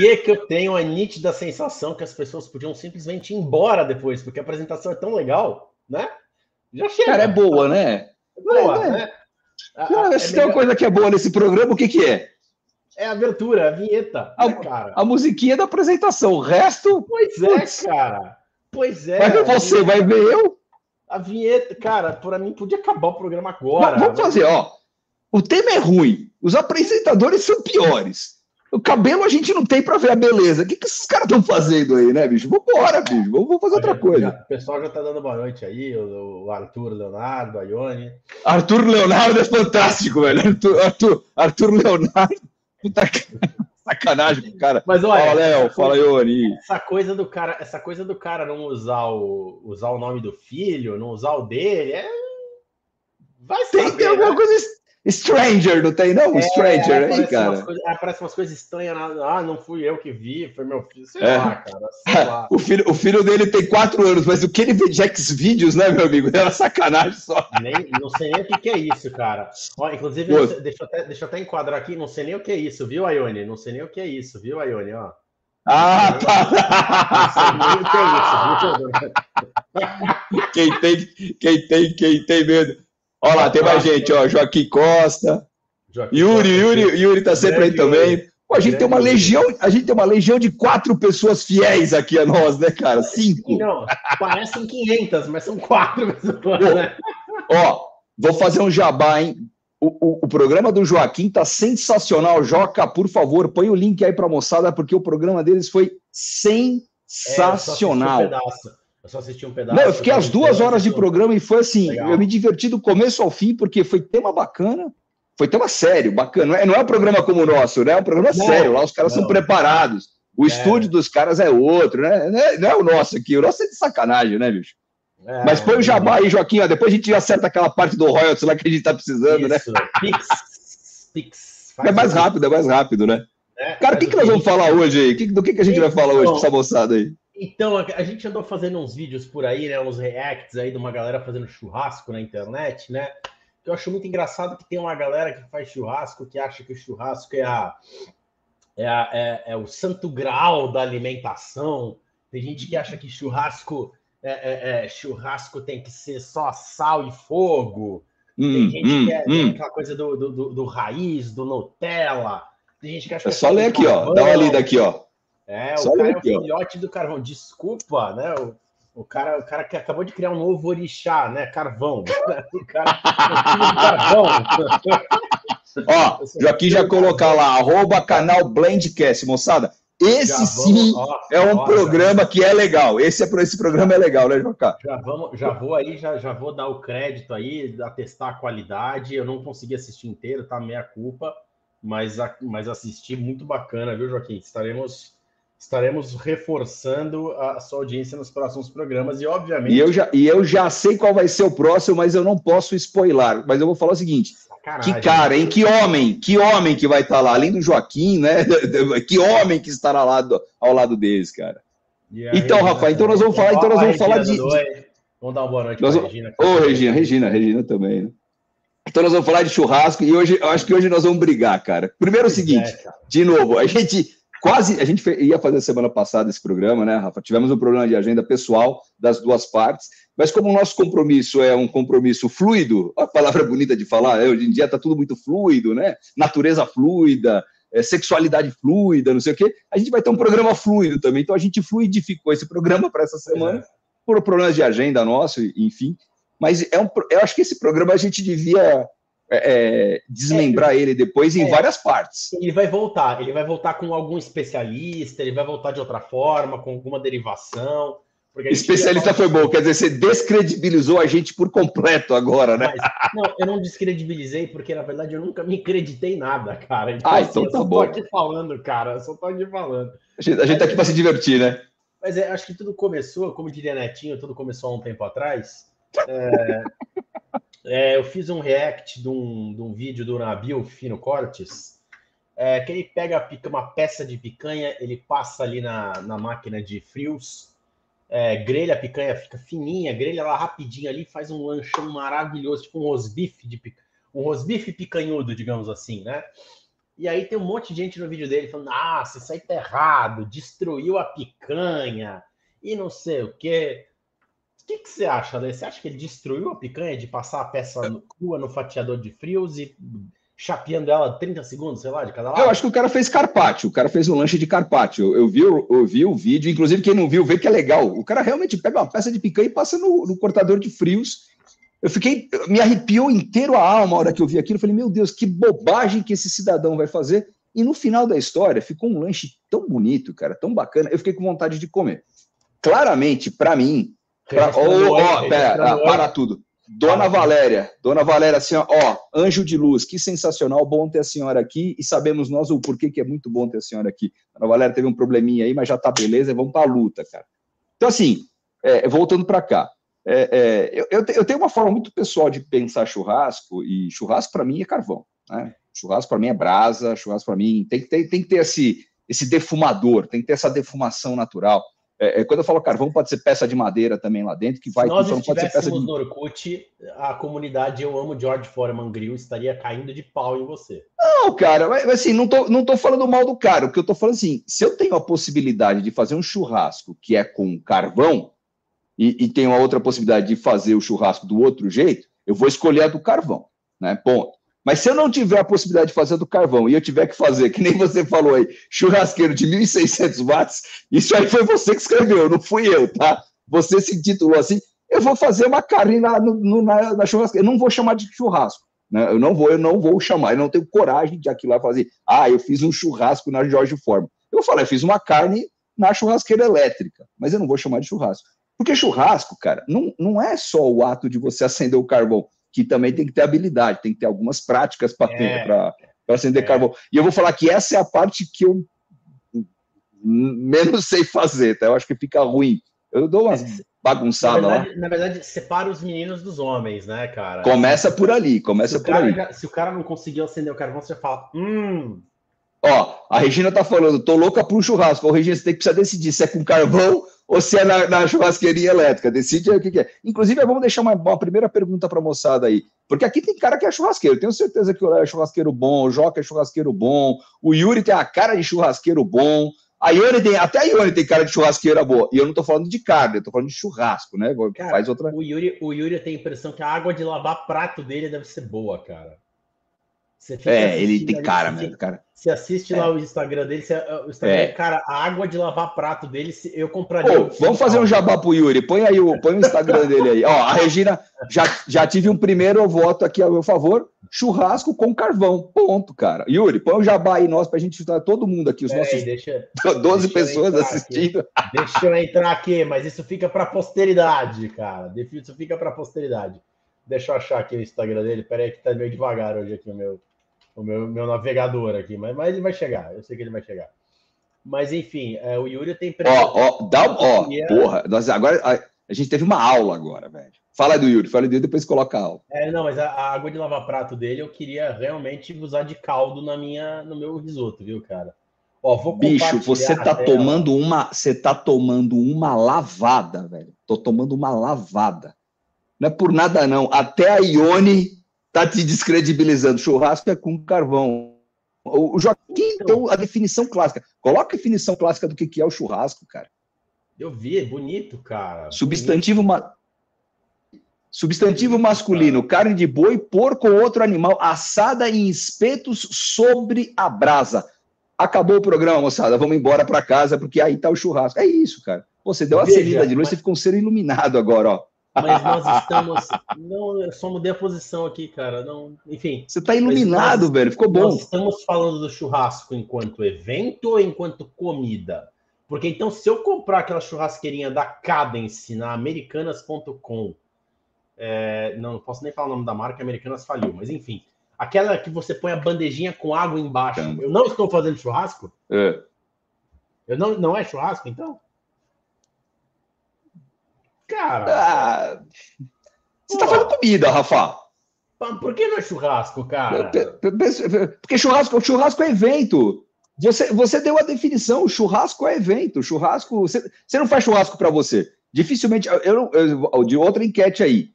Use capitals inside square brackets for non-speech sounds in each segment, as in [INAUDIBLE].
que, que eu tenho a nítida sensação que as pessoas podiam simplesmente ir embora depois, porque a apresentação é tão legal, né? Já chega. Cara, é boa, né? É boa, é, né? Se é tem uma coisa que é boa nesse programa, o que, que é? É a abertura, a vinheta. A, né, cara? a musiquinha da apresentação. O resto. Pois é, cara. Pois é. Vai ver você, vai ver eu. A vinheta, cara, para mim podia acabar o programa agora. Mas vamos fazer, ó. O tema é ruim, os apresentadores são piores. O cabelo a gente não tem para ver a beleza. O que, que esses caras estão fazendo aí, né, bicho? Vambora, bicho. Vamos, fazer outra coisa. O pessoal já tá dando boa noite aí. O, o Arthur Leonardo, a Ione. Arthur Leonardo é fantástico, velho. Arthur, Arthur, Arthur Leonardo. Puta [LAUGHS] sacanagem, cara. Mas olha, fala, Léo, fala, Ione. Essa coisa do cara, essa coisa do cara não usar o, usar o nome do filho, não usar o dele, é. Vai ser. Tem, tem alguma né? coisa Stranger, não tem não? É, Stranger aí, cara. Coisas, aparece umas coisas estranhas. Ah, não fui eu que vi, foi meu filho. Sei é. lá, cara. Sei lá. [LAUGHS] o, filho, o filho dele tem quatro anos, mas o que ele vê de X-Vídeos, né, meu amigo? [LAUGHS] Era sacanagem só. Nem, não sei nem o que, que é isso, cara. Ó, inclusive, deixa eu, até, deixa eu até enquadrar aqui. Não sei nem o que é isso, viu, Ione? Não sei nem o que é isso, viu, Ione? Ó. Ah, tá. Não sei nem o que é isso, viu, [LAUGHS] Quem tem, quem tem, quem tem medo. Olha lá, tem mais gente, ó. Joaquim Costa. Joaquim Yuri, Costa, Yuri, Yuri tá sempre aí também. Pô, a gente tem uma legião, a gente tem uma legião de quatro pessoas fiéis aqui a nós, né, cara? Cinco. Não, parecem 500, mas são quatro pessoas, né? Ó, vou fazer um jabá, hein? O, o, o, programa do Joaquim tá sensacional. Joca, por favor, põe o link aí pra moçada, porque o programa deles foi sensacional. É, eu só assisti um pedaço. Não, eu fiquei as duas horas de programa e foi assim, Legal. eu me diverti do começo ao fim, porque foi tema bacana, foi tema sério, bacana. Não é, não é um programa como o nosso, né? É um programa não, sério, lá os caras não. são preparados. O é. estúdio dos caras é outro, né? Não é, não é, o nosso aqui, o nosso é de sacanagem, né, bicho? É, Mas põe o jabá aí, Joaquim, ó, depois a gente acerta aquela parte do royalties lá que a gente tá precisando, né? Isso. né? Pix, Pix. É mais rápido, é mais rápido, né? É, Cara, o que, que nós vamos falar hoje aí? Do que, que a gente vai falar hoje com essa moçada aí? Então, a gente andou fazendo uns vídeos por aí, né? Uns reacts aí de uma galera fazendo churrasco na internet, né? Eu acho muito engraçado que tem uma galera que faz churrasco que acha que o churrasco é, a, é, a, é, é o santo grau da alimentação. Tem gente que acha que churrasco é, é, é churrasco tem que ser só sal e fogo. Tem hum, gente hum, que é hum. aquela coisa do, do, do, do, raiz, do Nutella. Tem gente que acha é só ler aqui, ó. Dá uma lida aqui, ó. É, Só o cara é o filhote do carvão. Desculpa, né? O, o, cara, o cara que acabou de criar um novo orixá, né? Carvão. [LAUGHS] O cara o carvão. Ó, Joaquim já colocar lá, arroba canal Blendcast, moçada. Esse vamos, sim ó, é um ó, programa já, que é legal. Esse, é, esse programa é legal, né, Jocá? Já, vamos, já vou aí, já, já vou dar o crédito aí, atestar a qualidade. Eu não consegui assistir inteiro, tá? Meia culpa, mas, mas assisti muito bacana, viu, Joaquim? Estaremos estaremos reforçando a sua audiência nos próximos programas e, obviamente. E eu já, e eu já sei qual vai ser o próximo, mas eu não posso spoiler. Mas eu vou falar o seguinte: Sacanagem. que cara, hein? Que homem, que homem que vai estar lá, além do Joaquim, né? [LAUGHS] Que homem que estará lá do, ao lado deles, cara. Aí, então, Rafa, então nós vamos falar, então nós vamos falar de. Vamos dar uma boa noite para vamos... Regina. Ô, oh, Regina, Regina, Regina também, né? Então nós vamos falar de churrasco e hoje, eu acho que hoje nós vamos brigar, cara. Primeiro é o seguinte, é, de novo, a gente Quase, a gente ia fazer semana passada esse programa, né, Rafa? Tivemos um problema de agenda pessoal das duas partes, mas como o nosso compromisso é um compromisso fluido, a palavra bonita de falar, né? hoje em dia está tudo muito fluido, né? Natureza fluida, é, sexualidade fluida, não sei o quê, a gente vai ter um programa fluido também. Então a gente fluidificou esse programa para essa semana, é. por problemas de agenda nosso, enfim. Mas é um, eu acho que esse programa a gente devia é, é, desmembrar é, ele depois em é, várias partes. Ele vai voltar, ele vai voltar com algum especialista, ele vai voltar de outra forma, com alguma derivação. Especialista foi bom, quer dizer, você descredibilizou a gente por completo agora, né? Mas, não, eu não descredibilizei, porque na verdade eu nunca me acreditei nada, cara. Então, ah, assim, então tá eu só bom. tô aqui falando, cara, eu só tô aqui falando. A gente, a gente tá aqui para se divertir, né? Mas é, acho que tudo começou, como diria Netinho, tudo começou há um tempo atrás. É, [LAUGHS] é, eu fiz um react de um, de um vídeo do Nabil Fino Cortes, é, que ele pega uma peça de picanha, ele passa ali na, na máquina de frios, é, grelha a picanha, fica fininha, grelha ela rapidinho ali, faz um lanchão maravilhoso, tipo um rosbife de um rosbife picanhudo, digamos assim, né? E aí tem um monte de gente no vídeo dele falando: ah, isso aí tá errado, destruiu a picanha e não sei o quê. O que, que você acha? Você acha que ele destruiu a picanha de passar a peça crua no fatiador de frios e chapeando ela 30 segundos, sei lá, de cada lado? Eu acho que o cara fez carpaccio, o cara fez um lanche de carpaccio. Eu, eu, vi, eu vi o vídeo, inclusive quem não viu, vê que é legal. O cara realmente pega uma peça de picanha e passa no, no cortador de frios. Eu fiquei, me arrepiou inteiro a alma a hora que eu vi aquilo. Eu falei, meu Deus, que bobagem que esse cidadão vai fazer. E no final da história, ficou um lanche tão bonito, cara, tão bacana. Eu fiquei com vontade de comer. Claramente, para mim, pra, oh, oh, pera, para tudo. Dona Valéria, Dona Valéria, assim, ó, anjo de luz, que sensacional, bom ter a senhora aqui e sabemos nós o porquê que é muito bom ter a senhora aqui. Dona Valéria teve um probleminha aí, mas já tá beleza, vamos para a luta, cara. Então, assim, é, voltando para cá, é, é, eu, eu, tenho uma forma muito pessoal de pensar churrasco, e churrasco para mim é carvão, né? Churrasco para mim é brasa, churrasco para mim tem que ter, tem que ter esse, esse defumador, tem que ter essa defumação natural. É, é, quando eu falo carvão, pode ser peça de madeira também lá dentro, que vai. Se nós então, peça de... no Orkut, a comunidade Eu Amo George Foreman Grill estaria caindo de pau em você. Não, cara, mas assim, não tô, não tô falando mal do cara. O que eu tô falando assim, se eu tenho a possibilidade de fazer um churrasco que é com carvão, e, e tenho a outra possibilidade de fazer o churrasco do outro jeito, eu vou escolher a do carvão, né? Ponto. Mas se eu não tiver a possibilidade de fazer do carvão e eu tiver que fazer, que nem você falou aí, churrasqueiro de 1.600 watts, isso aí foi você que escreveu, não fui eu, tá? Você se titulou assim, eu vou fazer uma carne na, no, na, na churrasqueira, eu não vou chamar de churrasco, né? Eu não vou, eu não vou chamar, eu não tenho coragem de aqui lá fazer, ah, eu fiz um churrasco na Jorge Forma. Eu falei, eu fiz uma carne na churrasqueira elétrica, mas eu não vou chamar de churrasco. Porque churrasco, cara, não, não é só o ato de você acender o carvão que também tem que ter habilidade, tem que ter algumas práticas para é. acender é. carvão. E eu vou falar que essa é a parte que eu menos sei fazer, tá? Eu acho que fica ruim. Eu dou umas bagunçadas lá. Na verdade, separa os meninos dos homens, né, cara? Começa por ali, começa por ali. Já, se o cara não conseguiu acender o carvão, você fala, hum. Ó, a Regina tá falando, tô louca um churrasco. Ô, Regina, você tem que precisar decidir se é com carvão ou se é na, na churrasqueirinha elétrica. Decide o que, que, é. Inclusive, vamos deixar uma, uma primeira pergunta para a moçada aí. Porque aqui tem cara que é churrasqueiro. Tenho certeza que o Léo é churrasqueiro bom, o Joca é churrasqueiro bom, o Yuri tem a cara de churrasqueiro bom. A Ione tem, até a Ione tem cara de churrasqueira boa. E eu não tô falando de carne, eu tô falando de churrasco, né? Cara, Faz outra. O Yuri, o Yuri tem a impressão que a água de lavar prato dele deve ser boa, cara é, ele tem cara mesmo, cara. Você assiste é. lá o Instagram dele, você, o Instagram, é. cara, a água de lavar prato dele, eu compraria. Oh, vamos fazer um jabá pro Yuri, põe aí o, põe o Instagram dele aí. Ó, a Regina, já, já tive um primeiro voto aqui a meu favor, churrasco com carvão, ponto, cara. Yuri, põe o jabá aí nós pra gente estar todo mundo aqui, os nossos aí, deixa, 12 deixa pessoas assistindo. Aqui. Deixa eu entrar aqui, mas isso fica pra posteridade, cara. Isso fica pra posteridade. Deixa eu achar aqui o Instagram dele, peraí que tá meio devagar hoje aqui o meu o meu, meu navegador aqui, mas, mas ele vai chegar, eu sei que ele vai chegar. Mas enfim, é, o Yuri tem Ó, ó, dá, ó, é... porra, nós agora a, a, gente teve uma aula agora, velho. Fala do Yuri, fala do Yuri, depois coloca a aula. É, não, mas a, a, água de lavar prato dele eu queria realmente usar de caldo na minha, no meu risoto, viu, cara? Ó, vou Bicho, você tá tomando uma, você tá tomando uma lavada, velho. Tô tomando uma lavada. Não é por nada não. Até a Ione tá te descredibilizando. Churrasco é com carvão. O Joaquim, então, a definição clássica. Coloca a definição clássica do que é o churrasco, cara. Eu vi, é bonito, cara. Substantivo, ma... Substantivo masculino, carne de boi, porco ou outro animal, assada em espetos sobre a brasa. Acabou o programa, moçada. Vamos embora para casa, porque aí tá o churrasco. É isso, cara. Você deu uma Veja, de luz, mas... você ficou um ser iluminado agora, ó. Mas nós estamos. Não, eu só mudei a posição aqui, cara. Não, enfim. Você tá iluminado, nós, velho. Ficou bom. Nós estamos falando do churrasco enquanto evento ou enquanto comida? Porque então, se eu comprar aquela churrasqueirinha da Cadence na americanas.com, é, não, não posso nem falar o nome da marca, Americanas faliu, mas enfim. Aquela que você põe a bandejinha com água embaixo. Caramba. Eu não estou fazendo churrasco? É. Eu não, não é churrasco, então? Cara. Ah, você tá falando comida, Rafa. Por que não é churrasco, cara? Porque churrasco, churrasco é evento. Você, você deu a definição, churrasco é evento. Churrasco. Você, você não faz churrasco para você. Dificilmente. Eu, eu, de outra enquete aí.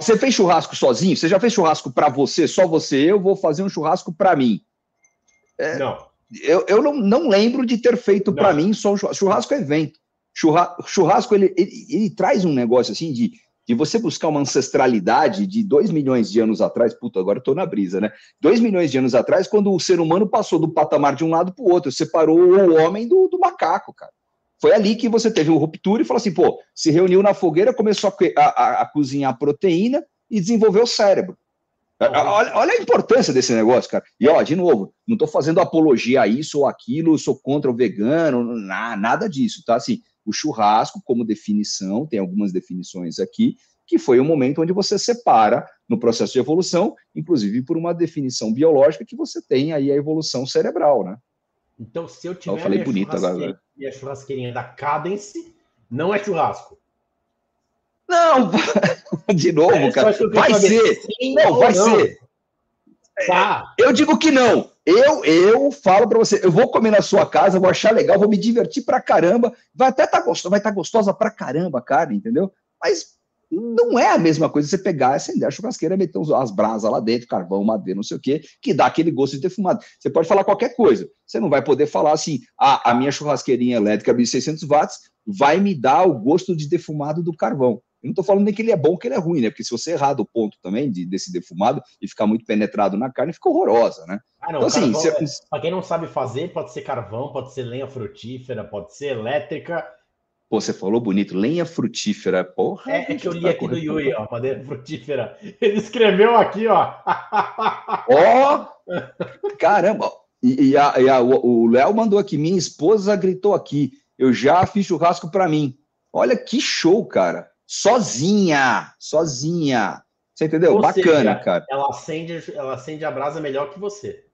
Você fez churrasco sozinho? Você já fez churrasco para você, só você? Eu vou fazer um churrasco para mim. É, não. Eu, eu não, não lembro de ter feito para mim só um churrasco. Churrasco é evento. Churrasco, churrasco ele, ele, ele, traz um negócio assim de, de você buscar uma ancestralidade de dois milhões de anos atrás. Puta, agora eu tô na brisa, né? Dois milhões de anos atrás, quando o ser humano passou do patamar de um lado para o outro, separou o homem do, do macaco, cara. Foi ali que você teve uma ruptura e falou assim, pô, se reuniu na fogueira, começou a, a, a cozinhar proteína e desenvolveu o cérebro. Olha, olha, a importância desse negócio, cara. E ó, de novo, não estou fazendo apologia a isso ou aquilo, sou contra o vegano, nada disso, tá? Assim, o churrasco, como definição, tem algumas definições aqui, que foi o um momento onde você separa no processo de evolução, inclusive por uma definição biológica que você tem aí a evolução cerebral, né? Então, se eu tiver eu falei bonito agora. e a churrasqueirinha da Cadence, não é churrasco. Não, [LAUGHS] de novo, é, cara. Vai ser. Não, vai não. ser. Tá. Eu digo que não. Eu, eu falo para você, eu vou comer na sua casa, vou achar legal, vou me divertir pra caramba. Vai até tá gostosa, vai estar tá gostosa pra caramba a carne, entendeu? Mas não é a mesma coisa você pegar, acender a churrasqueira, meter as brasas lá dentro, carvão, madeira, não sei o quê, que dá aquele gosto de defumado. Você pode falar qualquer coisa. Você não vai poder falar assim, ah, a minha churrasqueirinha elétrica de 600 watts vai me dar o gosto de defumado do carvão. Eu não estou falando nem que ele é bom ou que ele é ruim, né? Porque se você errar do ponto também de, desse defumado e ficar muito penetrado na carne, fica horrorosa, né? Ah, não, então, assim, é, para quem não sabe fazer, pode ser carvão, pode ser lenha frutífera, pode ser elétrica. Pô, você falou bonito, lenha frutífera, porra. É, é que eu li tá aqui do Yui, ó, madeira frutífera. Ele escreveu aqui, ó. [LAUGHS] Ó! oh, caramba! E, e, a, e a, o Léo mandou aqui, minha esposa gritou aqui, eu já fiz churrasco para mim. Olha que show, cara sozinha, sozinha. Você entendeu? Ou Bacana, seja, cara. Ela acende, ela acende a brasa melhor que você.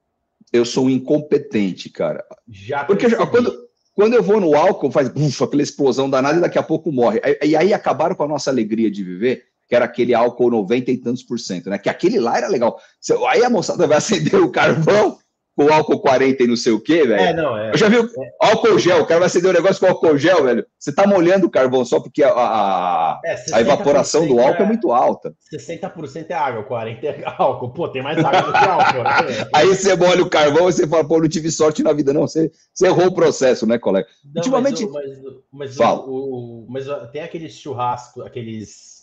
Eu sou um incompetente, cara. Já Porque já, quando, quando eu vou no álcool, faz buf, aquela explosão danada e daqui a pouco morre. E aí acabaram com a nossa alegria de viver, que era aquele álcool 90 e tantos por cento, né? Que aquele lá era legal. Aí a moçada vai acender o carvão, com álcool 40 e não sei o quê, velho. É, não, é. Eu já vi é. álcool gel, o cara vai acender um negócio com álcool gel, velho. Você tá molhando o carvão só porque a, a, é, a evaporação do álcool é, é, muito alta. 60% é água, 40% é álcool. Pô, tem mais água do que álcool. Né? [LAUGHS] Aí você molha o carvão e você fala, pô, não tive sorte na vida, não. Você, você errou o processo, né, colega? Não, Ultimamente. Mas, mas, mas, o, o, mas tem aqueles churrascos, aqueles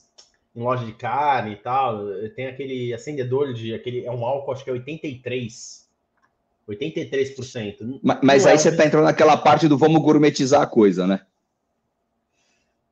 em loja de carne e tal, tem aquele acendedor de aquele é um álcool, acho que é 83 83%. Mas, mas aí é você está entrando naquela parte do vamos gourmetizar a coisa, né?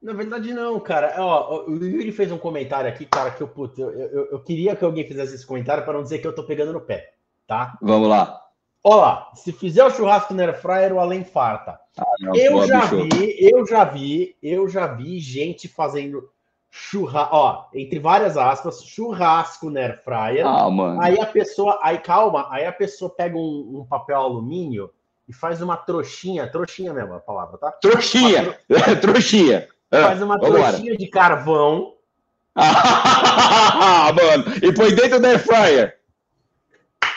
Na verdade, não, cara. Ó, o Yuri fez um comentário aqui, cara, que eu, puto, eu, eu, eu queria que alguém fizesse esse comentário para não dizer que eu tô pegando no pé, tá? Vamos lá. Olha se fizer o churrasco no fryer, o além farta. Ah, não, eu já bicho. vi, eu já vi, eu já vi gente fazendo churrasco, ó, entre várias aspas, churrasco na air fryer. Ah, mano. Aí a pessoa, aí calma, aí a pessoa pega um, um papel alumínio e faz uma trouxinha, trouxinha mesmo a palavra, tá? Trouxinha, [LAUGHS] tro... trouxinha. É, faz uma trouxinha de carvão. ah, [LAUGHS] mano, e põe dentro da air fryer.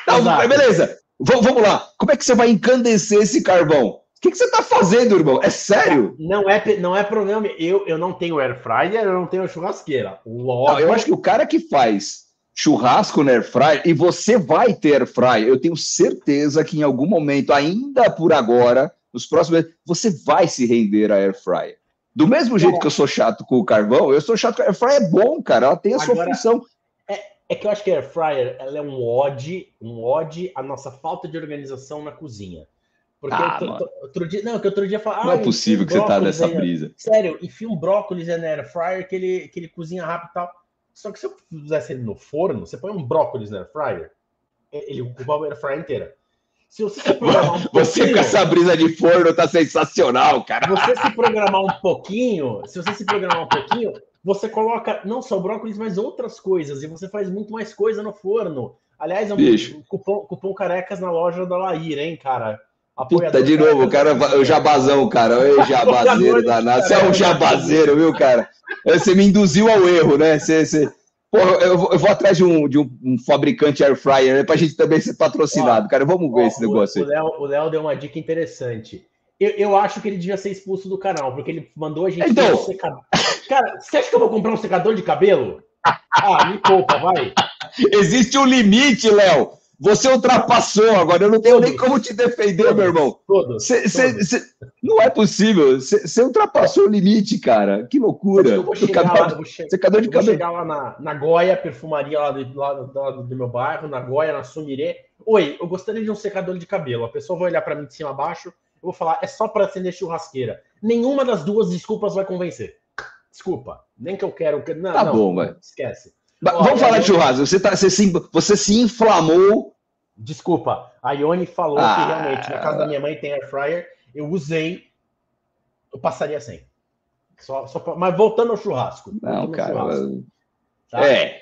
Tá, beleza, v vamos lá. Como é que você vai encandecer esse carvão? O que, que, você está fazendo, irmão? É sério? Não é, não é problema. Eu, eu não tenho air fryer, eu não tenho churrasqueira. Logo... Não, eu acho que o cara que faz churrasco no air fryer, e você vai ter air fryer, eu tenho certeza que em algum momento, ainda por agora, nos próximos meses, você vai se render a air fryer. Do mesmo jeito que eu sou chato com o carvão, eu sou chato com a air fryer é bom, cara, ela tem a agora, sua função. É, é que eu acho que a air fryer ela é um ode, um ode à nossa falta de organização na cozinha. Porque ah, outro dia, não, que outro dia fala, não ah, é possível que você tá nessa aí, brisa. Sério, enfia um brócolis na air fryer que ele, que ele cozinha rápido e tal. Só que se eu fizesse ele no forno, você põe um brócolis na air fryer, ele ocupa a air fryer inteira. Se você se programar um [LAUGHS] Você com essa brisa de forno tá sensacional, cara. Você se programar um pouquinho, se você se programar um pouquinho, você coloca não só brócolis, mas outras coisas. E você faz muito mais coisa no forno. Aliás, é um cupom, cupom carecas na loja da Laíra, hein, cara? Puta, de novo, o cara, o jabazão, cara. O jabazeiro danado. Você é um jabazeiro, viu, cara? Você me induziu ao erro, né? Você, você... Porra, eu vou, eu vou atrás de um, de um, fabricante air fryer né, pra gente também ser patrocinado, ó, cara. Vamos ver ó, esse negócio aí. O Léo deu uma dica interessante. Eu, eu, acho que ele devia ser expulso do canal, porque ele mandou a gente então... um secador. Cara, você acha que eu vou comprar um secador de cabelo? Ah, me poupa, vai. [LAUGHS] Existe um limite, Léo. Você ultrapassou agora, eu não tenho nem como te defender, meu irmão. Todos, cê, todos. Cê, não é possível. Você ultrapassou o limite, cara. Que loucura. Eu vou chegar lá, vou che secador de eu. Vou chegar lá na, na Goia, perfumaria lá, do, lá do, do meu bairro, na Goia, na Sumirê. Oi, eu gostaria de um secador de cabelo. A pessoa vai olhar para mim de cima a baixo, eu vou falar, é só para acender churrasqueira. Nenhuma das duas desculpas vai convencer. Desculpa, nem que eu quero. Não, tá não, bom, vai. Esquece. Vamos falar de churrasco. Você, tá, você, se, você se inflamou. Desculpa, a Ione falou ah. que realmente na casa da minha mãe tem air fryer. Eu usei, eu passaria sem. Só, só pra, mas voltando ao churrasco. Não, cara. Churrasco, tá? É.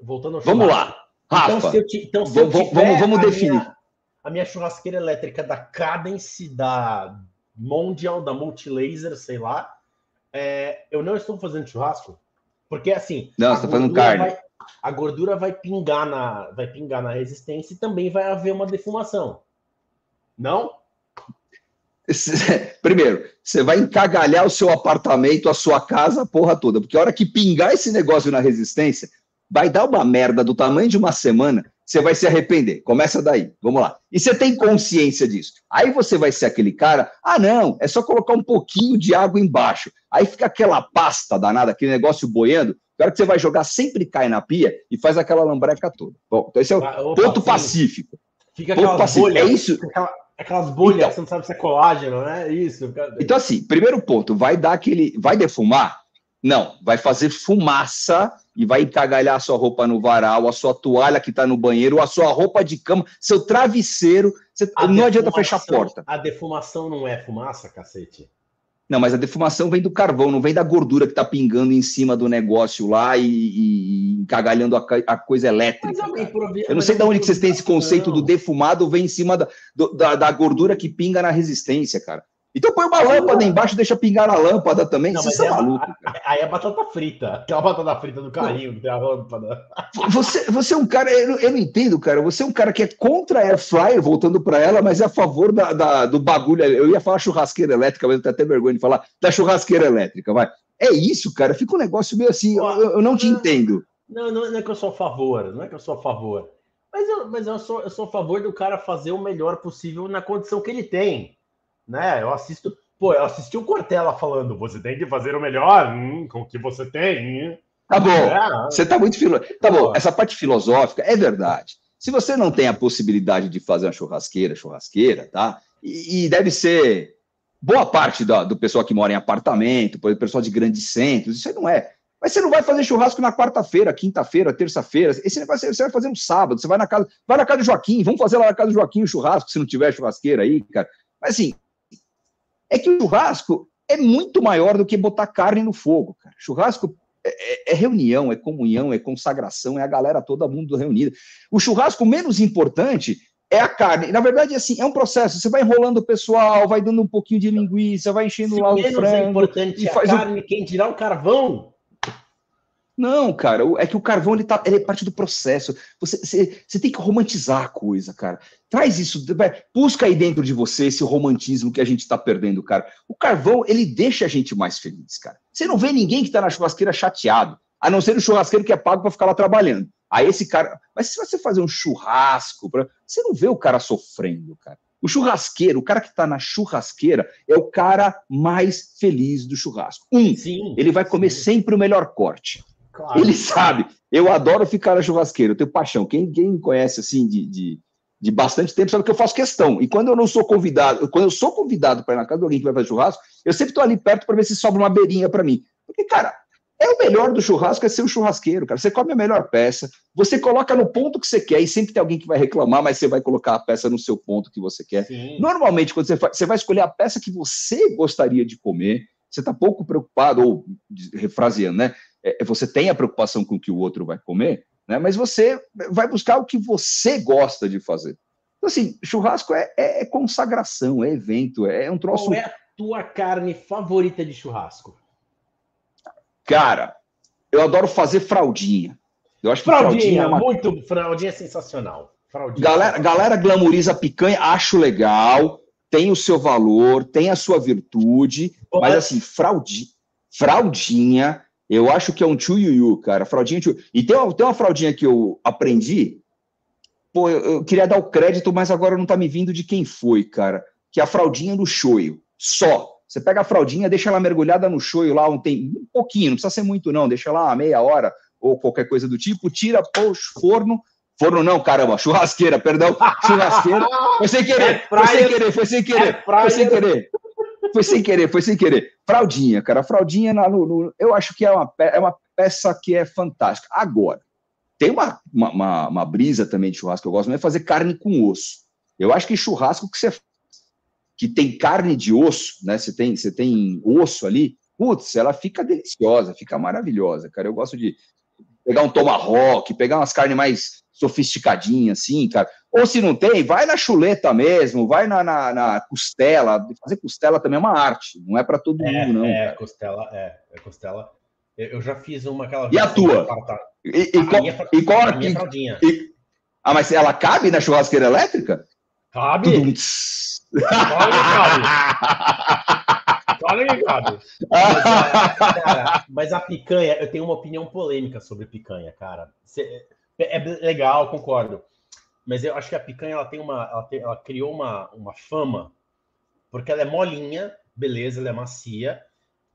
Voltando ao churrasco. Vamos lá. Rafa, então, se eu, então, se eu vamos, vamos definir. Minha, a minha churrasqueira elétrica da Cadence, da Mondial, da Multilaser, sei lá, é, eu não estou fazendo churrasco, porque assim. Não, você está fazendo carne. Vai, a gordura vai pingar na, vai pingar na resistência e também vai haver uma defumação. Não? [LAUGHS] Primeiro, você vai encagalhar o seu apartamento, a sua casa, a porra toda, porque a hora que pingar esse negócio na resistência, vai dar uma merda do tamanho de uma semana você vai se arrepender. Começa daí. Vamos lá. E você tem consciência disso. Aí você vai ser aquele cara, ah, não, é só colocar um pouquinho de água embaixo. Aí fica aquela pasta danada, aquele negócio boiando. Na hora que você vai jogar, sempre cai na pia e faz aquela lambreca toda. Bom, então esse é o ah, Opa, ponto sim. pacífico. Fica ponto pacífico. Bolhas, é isso. aquelas bolhas, então, você não sabe se é colágeno, né? Isso. Então, assim, primeiro ponto, vai dar aquele. Vai defumar? Não, vai fazer fumaça e vai encagalhar a sua roupa no varal, a sua toalha que está no banheiro, a sua roupa de cama, seu travesseiro. Você, não adianta fechar a porta. A defumação não é fumaça, cacete? Não, mas a defumação vem do carvão, não vem da gordura que está pingando em cima do negócio lá e, e encagalhando a, a, coisa elétrica. Eu não sei de onde que vocês têm esse conceito do defumado, vem em cima da, do, da, da gordura que pinga na resistência, cara. Então põe uma lâmpada embaixo deixa pingar a lâmpada também. Não, você é, é maluco. Cara. Aí é batata frita. Aquela batata frita do carrinho que tem a lâmpada. Você, você é um cara, eu, eu, não entendo, cara. Você é um cara que é contra a air fryer, voltando para ela, mas é a favor da, da, do bagulho. Eu ia falar churrasqueira elétrica, mas eu tenho até vergonha de falar da churrasqueira elétrica, vai. É isso, cara. Fica um negócio meio assim, eu, eu não te entendo. Não, não, não é que eu sou a favor, não é que eu sou a favor. Mas eu, mas eu, sou, eu sou a favor do cara fazer o melhor possível na condição que ele tem né? Eu assisto, pô, eu assisti o Cortella falando, você tem que fazer o melhor hum, com o que você tem. Tá bom, é, você tá muito filo... Tá bom, essa parte filosófica é verdade. Se você não tem a possibilidade de fazer uma churrasqueira, churrasqueira, tá? E, e deve ser boa parte do, do pessoal que mora em apartamento, o pessoal de grandes centros, isso aí não é. Mas você não vai fazer churrasco na quarta-feira, quinta-feira, terça-feira. Esse negócio você vai fazer no sábado. Você vai na casa, vai na casa do Joaquim, vamos fazer lá na casa do Joaquim o churrasco, se não tiver churrasqueira aí, cara. Mas assim, é que o churrasco é muito maior do que botar carne no fogo, cara. Churrasco é, é, é, reunião, é comunhão, é consagração, é a galera todo mundo reunida. O churrasco menos importante é a carne. Na verdade, assim, é um processo. Você vai enrolando o pessoal, vai dando um pouquinho de linguiça, vai enchendo Se lá o é frango. É importante a carne, quem tirar o carvão. Não, cara, é que o carvão ele, tá, ele é parte do processo. Você, você, você, tem que romantizar a coisa, cara. Traz isso, busca aí dentro de você esse romantismo que a gente está perdendo, cara. O carvão, ele deixa a gente mais feliz, cara. Você não vê ninguém que está na churrasqueira chateado, a não ser o churrasqueiro que é pago para ficar lá trabalhando. Aí esse cara. Mas se você fazer um churrasco, pra... você não vê o cara sofrendo, cara. O churrasqueiro, o cara que está na churrasqueira, é o cara mais feliz do churrasco. Um, sim, ele vai comer sempre o melhor corte. Claro. Ele sabe. Eu adoro ficar na churrasqueira, eu tenho paixão. Quem, quem me conhece assim de, de, de, bastante tempo sabe que eu faço questão. E quando eu não sou convidado, quando eu sou convidado para ir na casa de alguém que vai fazer churrasco, eu sempre estou ali perto para ver se sobra uma beirinha para mim. Porque, cara, é o melhor do churrasco é ser o churrasqueiro, cara. Você come a melhor peça, você coloca no ponto que você quer, e sempre tem alguém que vai reclamar, mas você vai colocar a peça no seu ponto que você quer. Sim. Normalmente, quando você faz, você vai escolher a peça que você gostaria de comer, você está pouco preocupado, ou refraseando, né? É, é, você tem a preocupação com o que o outro vai comer, né? mas você vai buscar o que você gosta de fazer. Então, assim, churrasco é, é, é consagração, é evento, é um troço. Qual é a tua carne favorita de churrasco? Cara, eu adoro fazer fraldinha. Eu acho que fraldinha, fraldinha é uma... muito fraldinha é sensacional. Fraldinha galera, galera glamoriza picanha, acho legal, tem o seu valor, tem a sua virtude, mas assim, fraldinha, fraldinha eu acho que é um chuiuiu, cara. Fraldinha chuiuiu. E tem uma, tem uma fraldinha que eu aprendi, pô, eu, eu, queria dar o crédito, mas agora não tá me vindo de quem foi, cara. Que é a fraldinha do choio. Só. Você pega a fraldinha, deixa ela mergulhada no choio lá um, tem, um pouquinho, não precisa ser muito, não. Deixa lá meia hora ou qualquer coisa do tipo, tira, pôs, forno. Forno não, caramba, churrasqueira, perdão, [LAUGHS] churrasqueira. Foi sem querer, é foi sem querer, foi sem querer, é foi sem querer. Foi sem querer, foi sem querer. Fraldinha, cara, fraldinha, no, no, eu acho que é uma, é uma peça que é fantástica. Agora, tem uma, uma, uma, brisa também de churrasco que eu gosto, não é fazer carne com osso. Eu acho que churrasco que você que tem carne de osso, né? Você tem, você tem osso ali, putz, ela fica deliciosa, fica maravilhosa, cara. Eu gosto de pegar um tomahawk, pegar umas carnes mais sofisticadinhas, assim, cara. Ou se não tem, vai na chuleta mesmo, vai na, na, na costela. Fazer costela também é uma arte, não é para todo é, mundo, não. É, cara. costela, é, é costela. Eu já fiz uma aquela. E a tua? E, e, qual, minha, e qual a minha e, Ah, mas ela cabe na churrasqueira elétrica? Cabe. Tudum. Cabe. [LAUGHS] Cabe, cabe. Mas, a, mas a picanha, eu tenho uma opinião polêmica sobre picanha, cara. É, é legal, concordo. Mas eu acho que a picanha ela tem uma, ela, tem, ela criou uma, uma fama porque ela é molinha, beleza, ela é macia.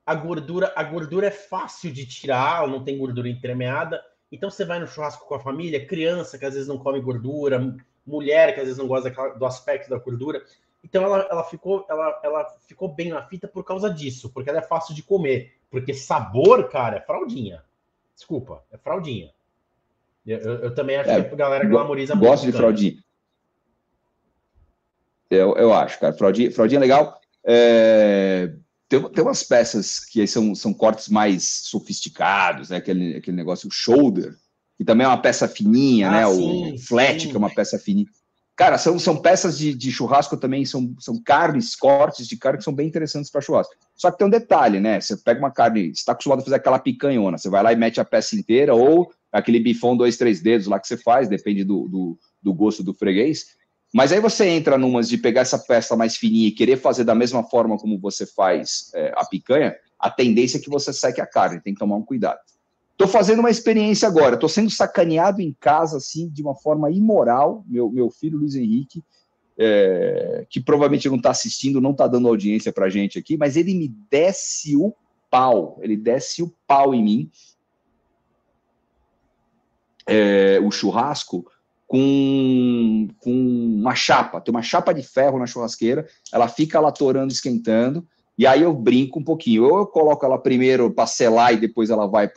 A gordura, a gordura é fácil de tirar, ela não tem gordura entremeada. Então você vai no churrasco com a família, criança que às vezes não come gordura, mulher que às vezes não gosta do aspecto da gordura. Então ela, ela, ficou, ela, ela ficou bem na fita por causa disso, porque ela é fácil de comer. Porque sabor, cara, é fraldinha. Desculpa, é fraldinha. Eu, eu, eu também acho é, que a galera glamoriza muito. Gosto de fraldinha. Eu, eu acho, cara. Fraldinha, fraldinha é legal. É, tem, tem umas peças que são, são cortes mais sofisticados, né? Aquele, aquele negócio, o shoulder, que também é uma peça fininha, ah, né? Sim, o flat, sim. que é uma peça fininha. Cara, são, são peças de, de churrasco também, são, são carnes, cortes de carne que são bem interessantes para churrasco. Só que tem um detalhe, né? Você pega uma carne, você está acostumado a fazer aquela picanhona, você vai lá e mete a peça inteira, ou aquele bifão dois, três dedos lá que você faz, depende do, do, do gosto do freguês. Mas aí você entra numas de pegar essa peça mais fininha e querer fazer da mesma forma como você faz é, a picanha, a tendência é que você seque a carne, tem que tomar um cuidado. Estou fazendo uma experiência agora, estou sendo sacaneado em casa, assim, de uma forma imoral. Meu, meu filho Luiz Henrique, é, que provavelmente não está assistindo, não está dando audiência para gente aqui, mas ele me desce o pau, ele desce o pau em mim. É, o churrasco, com, com uma chapa, tem uma chapa de ferro na churrasqueira, ela fica lá torando, esquentando, e aí eu brinco um pouquinho. Ou eu coloco ela primeiro para selar e depois ela vai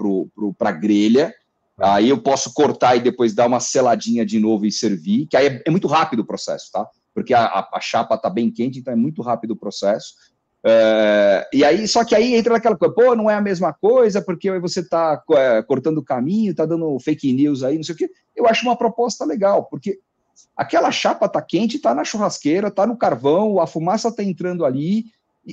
para a grelha, aí eu posso cortar e depois dar uma seladinha de novo e servir, que aí é, é muito rápido o processo, tá? Porque a, a, chapa está bem quente, então é muito rápido o processo. É, e aí, só que aí entra aquela coisa, pô, não é a mesma coisa, porque aí você está é, cortando o caminho, está dando fake news aí, não sei o quê. Eu acho uma proposta legal, porque aquela chapa está quente, está na churrasqueira, está no carvão, a fumaça está entrando ali,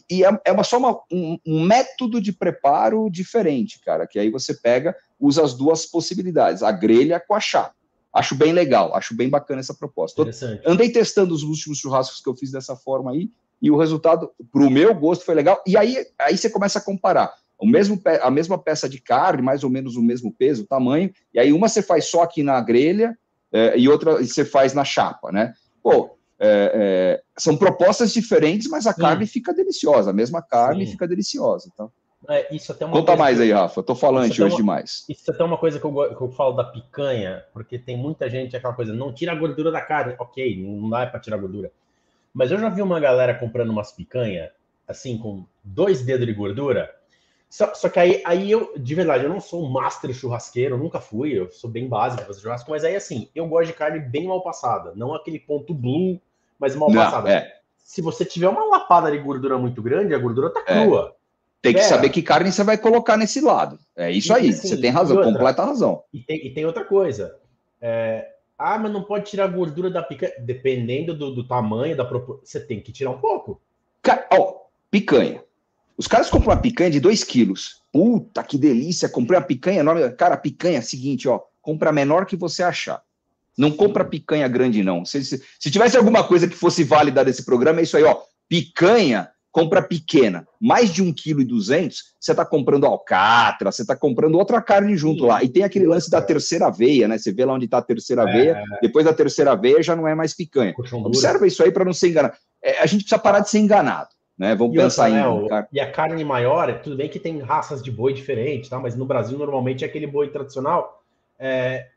e, é, é uma, só uma, um, um, método de preparo diferente, cara, que aí você pega, usa as duas possibilidades, a grelha com a chapa. Acho bem legal, acho bem bacana essa proposta. Andei testando os últimos churrascos que eu fiz dessa forma aí, e o resultado, para o meu gosto, foi legal. E aí, aí você começa a comparar. O mesmo, a mesma peça de carne, mais ou menos o mesmo peso, tamanho, e aí uma você faz só aqui na grelha é, e outra você faz na chapa, né? Pô, é, é, são propostas diferentes, mas a Sim. carne fica deliciosa, a mesma carne Sim. fica deliciosa. Então. É, isso até Conta mais que... aí, Rafa. Tô falante hoje uma... demais. Isso é até uma coisa que eu, que eu, falo da picanha, porque tem muita gente aquela coisa, não tira a gordura da carne. Ok, não dá para tirar a gordura. Mas eu já vi uma galera comprando umas picanha, assim, com dois dedos de gordura. Só, só que aí, aí eu, de verdade, eu não sou um master churrasqueiro, nunca fui, eu sou bem básico fazer churrasco, mas aí assim, eu gosto de carne bem mal passada, não aquele ponto blue, mas mal não, passada. É. Se você tiver uma lapada de gordura muito grande, a gordura tá é. crua. É. Tem que saber que carne você vai colocar nesse lado. É isso e, aí, assim, você tem razão, outra, completa razão. E tem, e tem outra coisa. É, ah, mas não pode tirar a gordura da picanha. Dependendo do, do tamanho, da proporção, você tem que tirar um pouco. Ó, picanha. Os caras compram uma picanha de 2 quilos. Puta, que delícia. Comprei uma picanha enorme. Cara, picanha é seguinte, ó. Compra a menor que você achar. Não compra picanha grande, não. Se, se, se, tivesse alguma coisa que fosse válida desse programa, é isso aí, ó. Picanha compra pequena, mais de 1,2 kg, você está comprando alcatra, você está comprando outra carne junto Sim. lá. E tem aquele lance da terceira veia, né? Você vê lá onde está a terceira é. veia, depois da terceira veia já não é mais picanha. Observa isso aí para não ser enganado. É, a gente precisa parar de ser enganado. Né? Vamos e pensar outra, em. Né, e a carne maior, tudo bem que tem raças de boi diferentes, tá? mas no Brasil normalmente é aquele boi tradicional. É,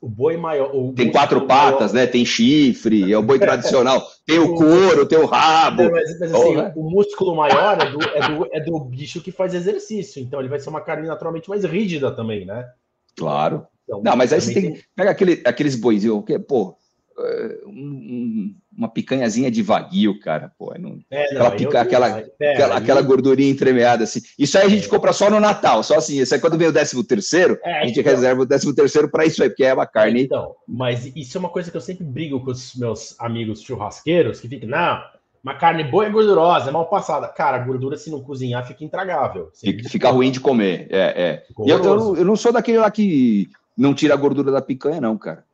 o boi maior. O tem quatro patas, maior... né? Tem chifre, é o boi tradicional. tem o couro, tem o rabo. É, mas, mas assim, oh, o músculo maior é do, é, do, é do bicho que faz exercício. Então ele vai ser uma carne naturalmente mais rígida também, né? Claro. Então, não, mas aí você tem. tem... Pega aquele, aqueles boizinhos, que, pô, é, um, uma picanhazinha de vaguio, cara. Pô, não, é, não, aquela, pica, aquela, pera, aquela, aquela, gordurinha entremeada, assim. Isso aí a gente é. compra só no Natal, só assim. Isso aí quando vem o 13 terceiro, é, a gente então, reserva o 13 terceiro para isso aí, porque é uma carne. Então, mas isso é uma coisa que eu sempre brigo com os meus amigos churrasqueiros, que ficam, não, uma carne boa é gordurosa, é mal passada. Cara, a gordura, se não cozinhar, fica intragável. Fica, fica ruim de comer, é, é. E eu, eu, eu não sou daquele lá que não tira a gordura da picanha, não, cara.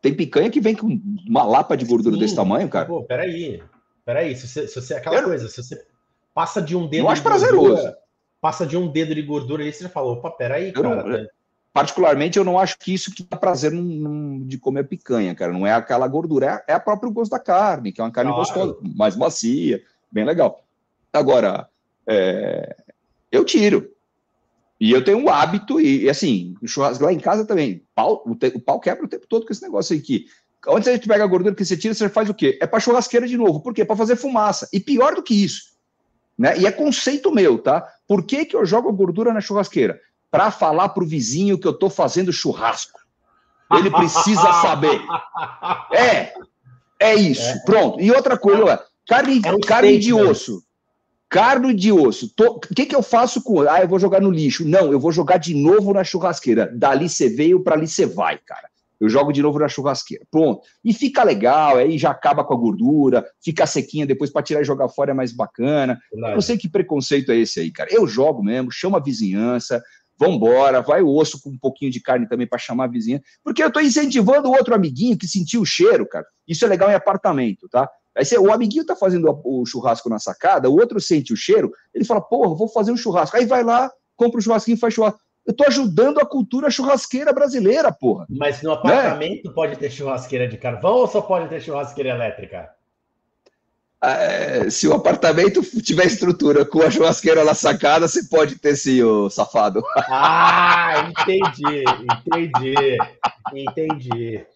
Tem picanha que vem com uma lapa de gordura Sim. desse tamanho, cara. Pô, peraí. Peraí. Se você, se você, aquela eu... coisa, se você passa de um dedo. Eu acho prazeroso. Gordura, passa de um dedo de gordura ali, você já falou, opa, peraí, cara. Não, particularmente, eu não acho que isso que dá prazer num, num, de comer picanha, cara. Não é aquela gordura, é, é a próprio gosto da carne, que é uma carne claro. gostosa, mais macia, bem legal. Agora, é, eu tiro. E eu tenho um hábito, e, assim, churrasco lá em casa também, pau, o, te, o, pau quebra o tempo todo com esse negócio aí que. Onde a gente pega a gordura que você tira, você faz o quê? É para churrasqueira de novo. Por quê? Para fazer fumaça. E pior do que isso. Né? E é conceito meu, tá? Por que, que eu jogo a gordura na churrasqueira? Para falar pro vizinho que eu tô fazendo churrasco. Ele precisa [LAUGHS] saber. É, é isso. É. Pronto. E outra coisa, carne, é carne de osso. Carne de osso. O que, que eu faço com. Ah, eu vou jogar no lixo. Não, eu vou jogar de novo na churrasqueira. Dali você veio, para ali você vai, cara. Eu jogo de novo na churrasqueira. Pronto. E fica legal, aí já acaba com a gordura, fica sequinha depois para tirar e jogar fora é mais bacana. Verdade. Não sei que preconceito é esse aí, cara. Eu jogo mesmo, chamo a vizinhança, vambora, vai o osso com um pouquinho de carne também para chamar a vizinha, porque eu estou incentivando o outro amiguinho que sentiu o cheiro, cara. Isso é legal em apartamento, tá? Aí você, o amiguinho tá fazendo o churrasco na sacada, o outro sente o cheiro, ele fala, porra, vou fazer um churrasco. Aí vai lá, compra o um churrasquinho e faz churrasco. Eu tô ajudando a cultura churrasqueira brasileira, porra. Mas no apartamento né? pode ter churrasqueira de carvão ou só pode ter churrasqueira elétrica? É, se o apartamento tiver estrutura com a churrasqueira na sacada, você pode ter sim, o safado. Ah, entendi, entendi, entendi.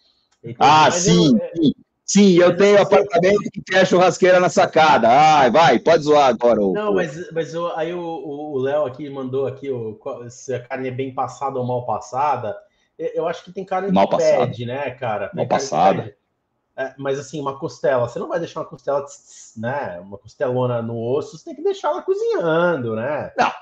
entendi. Ah, sim, eu, sim. Sim, eu tenho apartamento que tem a churrasqueira na sacada. Ai, vai, pode zoar agora. Não, mas, mas o, aí o Léo aqui mandou aqui o, se a carne é bem passada ou mal passada. Eu acho que tem carne mal que passada. pede, né, cara? Mal passada. É, mas assim, uma costela, você não vai deixar uma costela, né? Uma costelona no osso, você tem que deixar ela cozinhando, né? Não,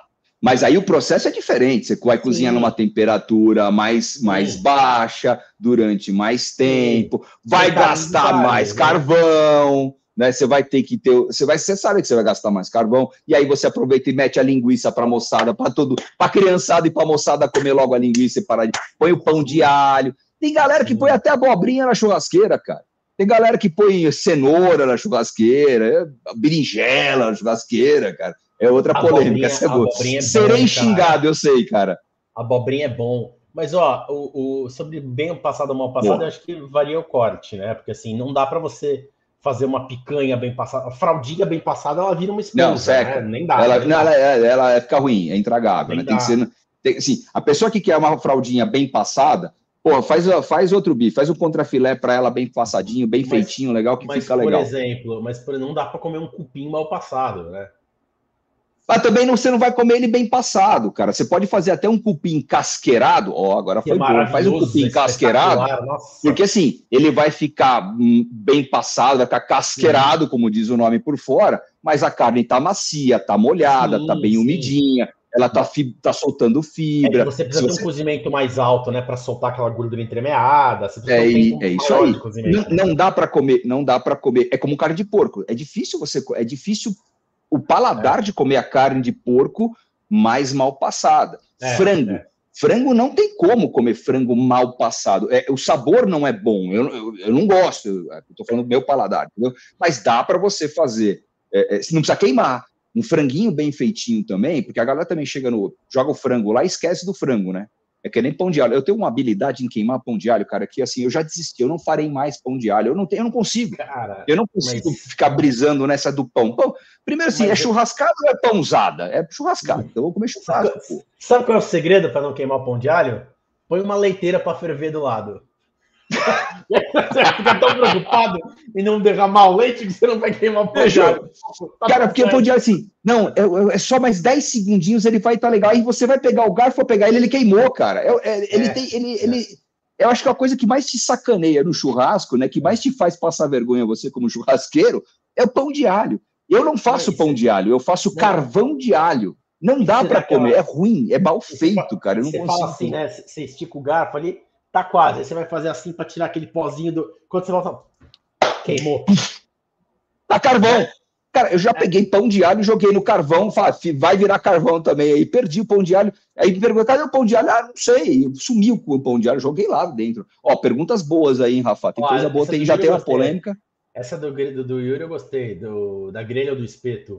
mas aí o processo é diferente. Você vai cozinhar numa temperatura mais, mais baixa, durante mais tempo, vai gastar mais né? carvão, né? Você vai ter que ter. Você, vai, você sabe que você vai gastar mais carvão, e aí você aproveita e mete a linguiça para a moçada, para todo, para criançada e para a moçada comer logo a linguiça e parar de. Põe o pão de alho. Tem galera que põe até abobrinha na churrasqueira, cara. Tem galera que põe cenoura na churrasqueira, berinjela na churrasqueira, cara. É outra polêmica. Essa é, é Serei bom, xingado, eu sei, cara. Abobrinha é bom. Mas, ó, o, o sobre bem passado ou mal passado, eu acho que varia o corte, né? Porque, assim, não dá para você fazer uma picanha bem passada. A fraldinha bem passada, ela vira uma esponja, não, seca. Né? Nem dá. Ela, não, ela, é, ela fica ruim, é intragável, né? Tem que ser... Tem, assim, a pessoa que quer uma fraldinha bem passada, Pô, faz, faz outro bife, faz o contrafilé para ela bem passadinho, bem mas, feitinho, legal, que fica legal. Por exemplo, mas não dá para comer um cupim mal passado, né? Mas também não, você não vai comer ele bem passado, cara. Você pode fazer até um cupim casqueirado. Ó, oh, agora foi bom. Faz um cupim casqueirado. Porque assim, ele vai ficar hum, bem passado, vai ficar casqueirado, sim. como diz o nome por fora, mas a carne tá macia, tá molhada, sim, tá bem sim. umidinha, ela tá, tá soltando fibra. É você precisa ter um cozimento mais alto, né, para soltar aquela gordura entremeada. é, um é isso aí. Não, não, dá para comer, não dá para comer. É como carne de porco. É difícil você, é difícil o paladar é. de comer a carne de porco mais mal passada. É, frango. É. Frango não tem como comer frango mal passado. É, o sabor não é bom. Eu, eu, eu não gosto. Estou falando do meu paladar, entendeu? Mas dá para você fazer é, é, não precisa queimar. Um franguinho bem feitinho também, porque a galera também chega no. joga o frango lá e esquece do frango, né? É que nem pão de alho. Eu tenho uma habilidade em queimar pão de alho, cara, que assim, eu já desisti, eu não farei mais pão de alho. Eu não tenho, eu não consigo. Cara, eu não consigo mas... ficar brisando nessa do pão. pão primeiro assim, mas... é churrascado ou é pãozada? É churrascado. Então eu vou comer churrasco. Sabe, sabe qual é o segredo para não queimar o pão de alho? Põe uma leiteira para ferver do lado. Você fica tão preocupado em não derramar o leite que você não vai queimar o pão de alho. Tá cara, porque de alho assim, não, é, é, só mais 10 segundinhos ele vai estar tá legal. Aí você vai pegar o garfo, pegar ele, ele queimou, cara. É, é, ele é, tem, ele, ele, eu acho que a coisa que mais te sacaneia no churrasco, né, que mais te faz passar vergonha você como churrasqueiro, é o pão de alho. Eu não faço pão de alho, eu faço carvão de alho. Não dá para comer, é ruim, é mal feito, cara. Eu não você consigo. fala assim, né? Você estica o garfo ali, Tá quase. Aí você vai fazer assim para tirar aquele pozinho do. Quando você volta. Queimou. Tá carvão. Cara, eu já é. peguei pão de alho, joguei no carvão, vai virar carvão também. Aí perdi o pão de alho. Aí me perguntou, cadê o pão de alho? Ah, não sei. Sumiu com o pão de alho, joguei lá dentro. Ó, perguntas boas aí, hein, Rafa? Tem coisa boa, tem, já tem uma polêmica. Essa do, do, do Yuri eu gostei, do, da grelha ou do espeto.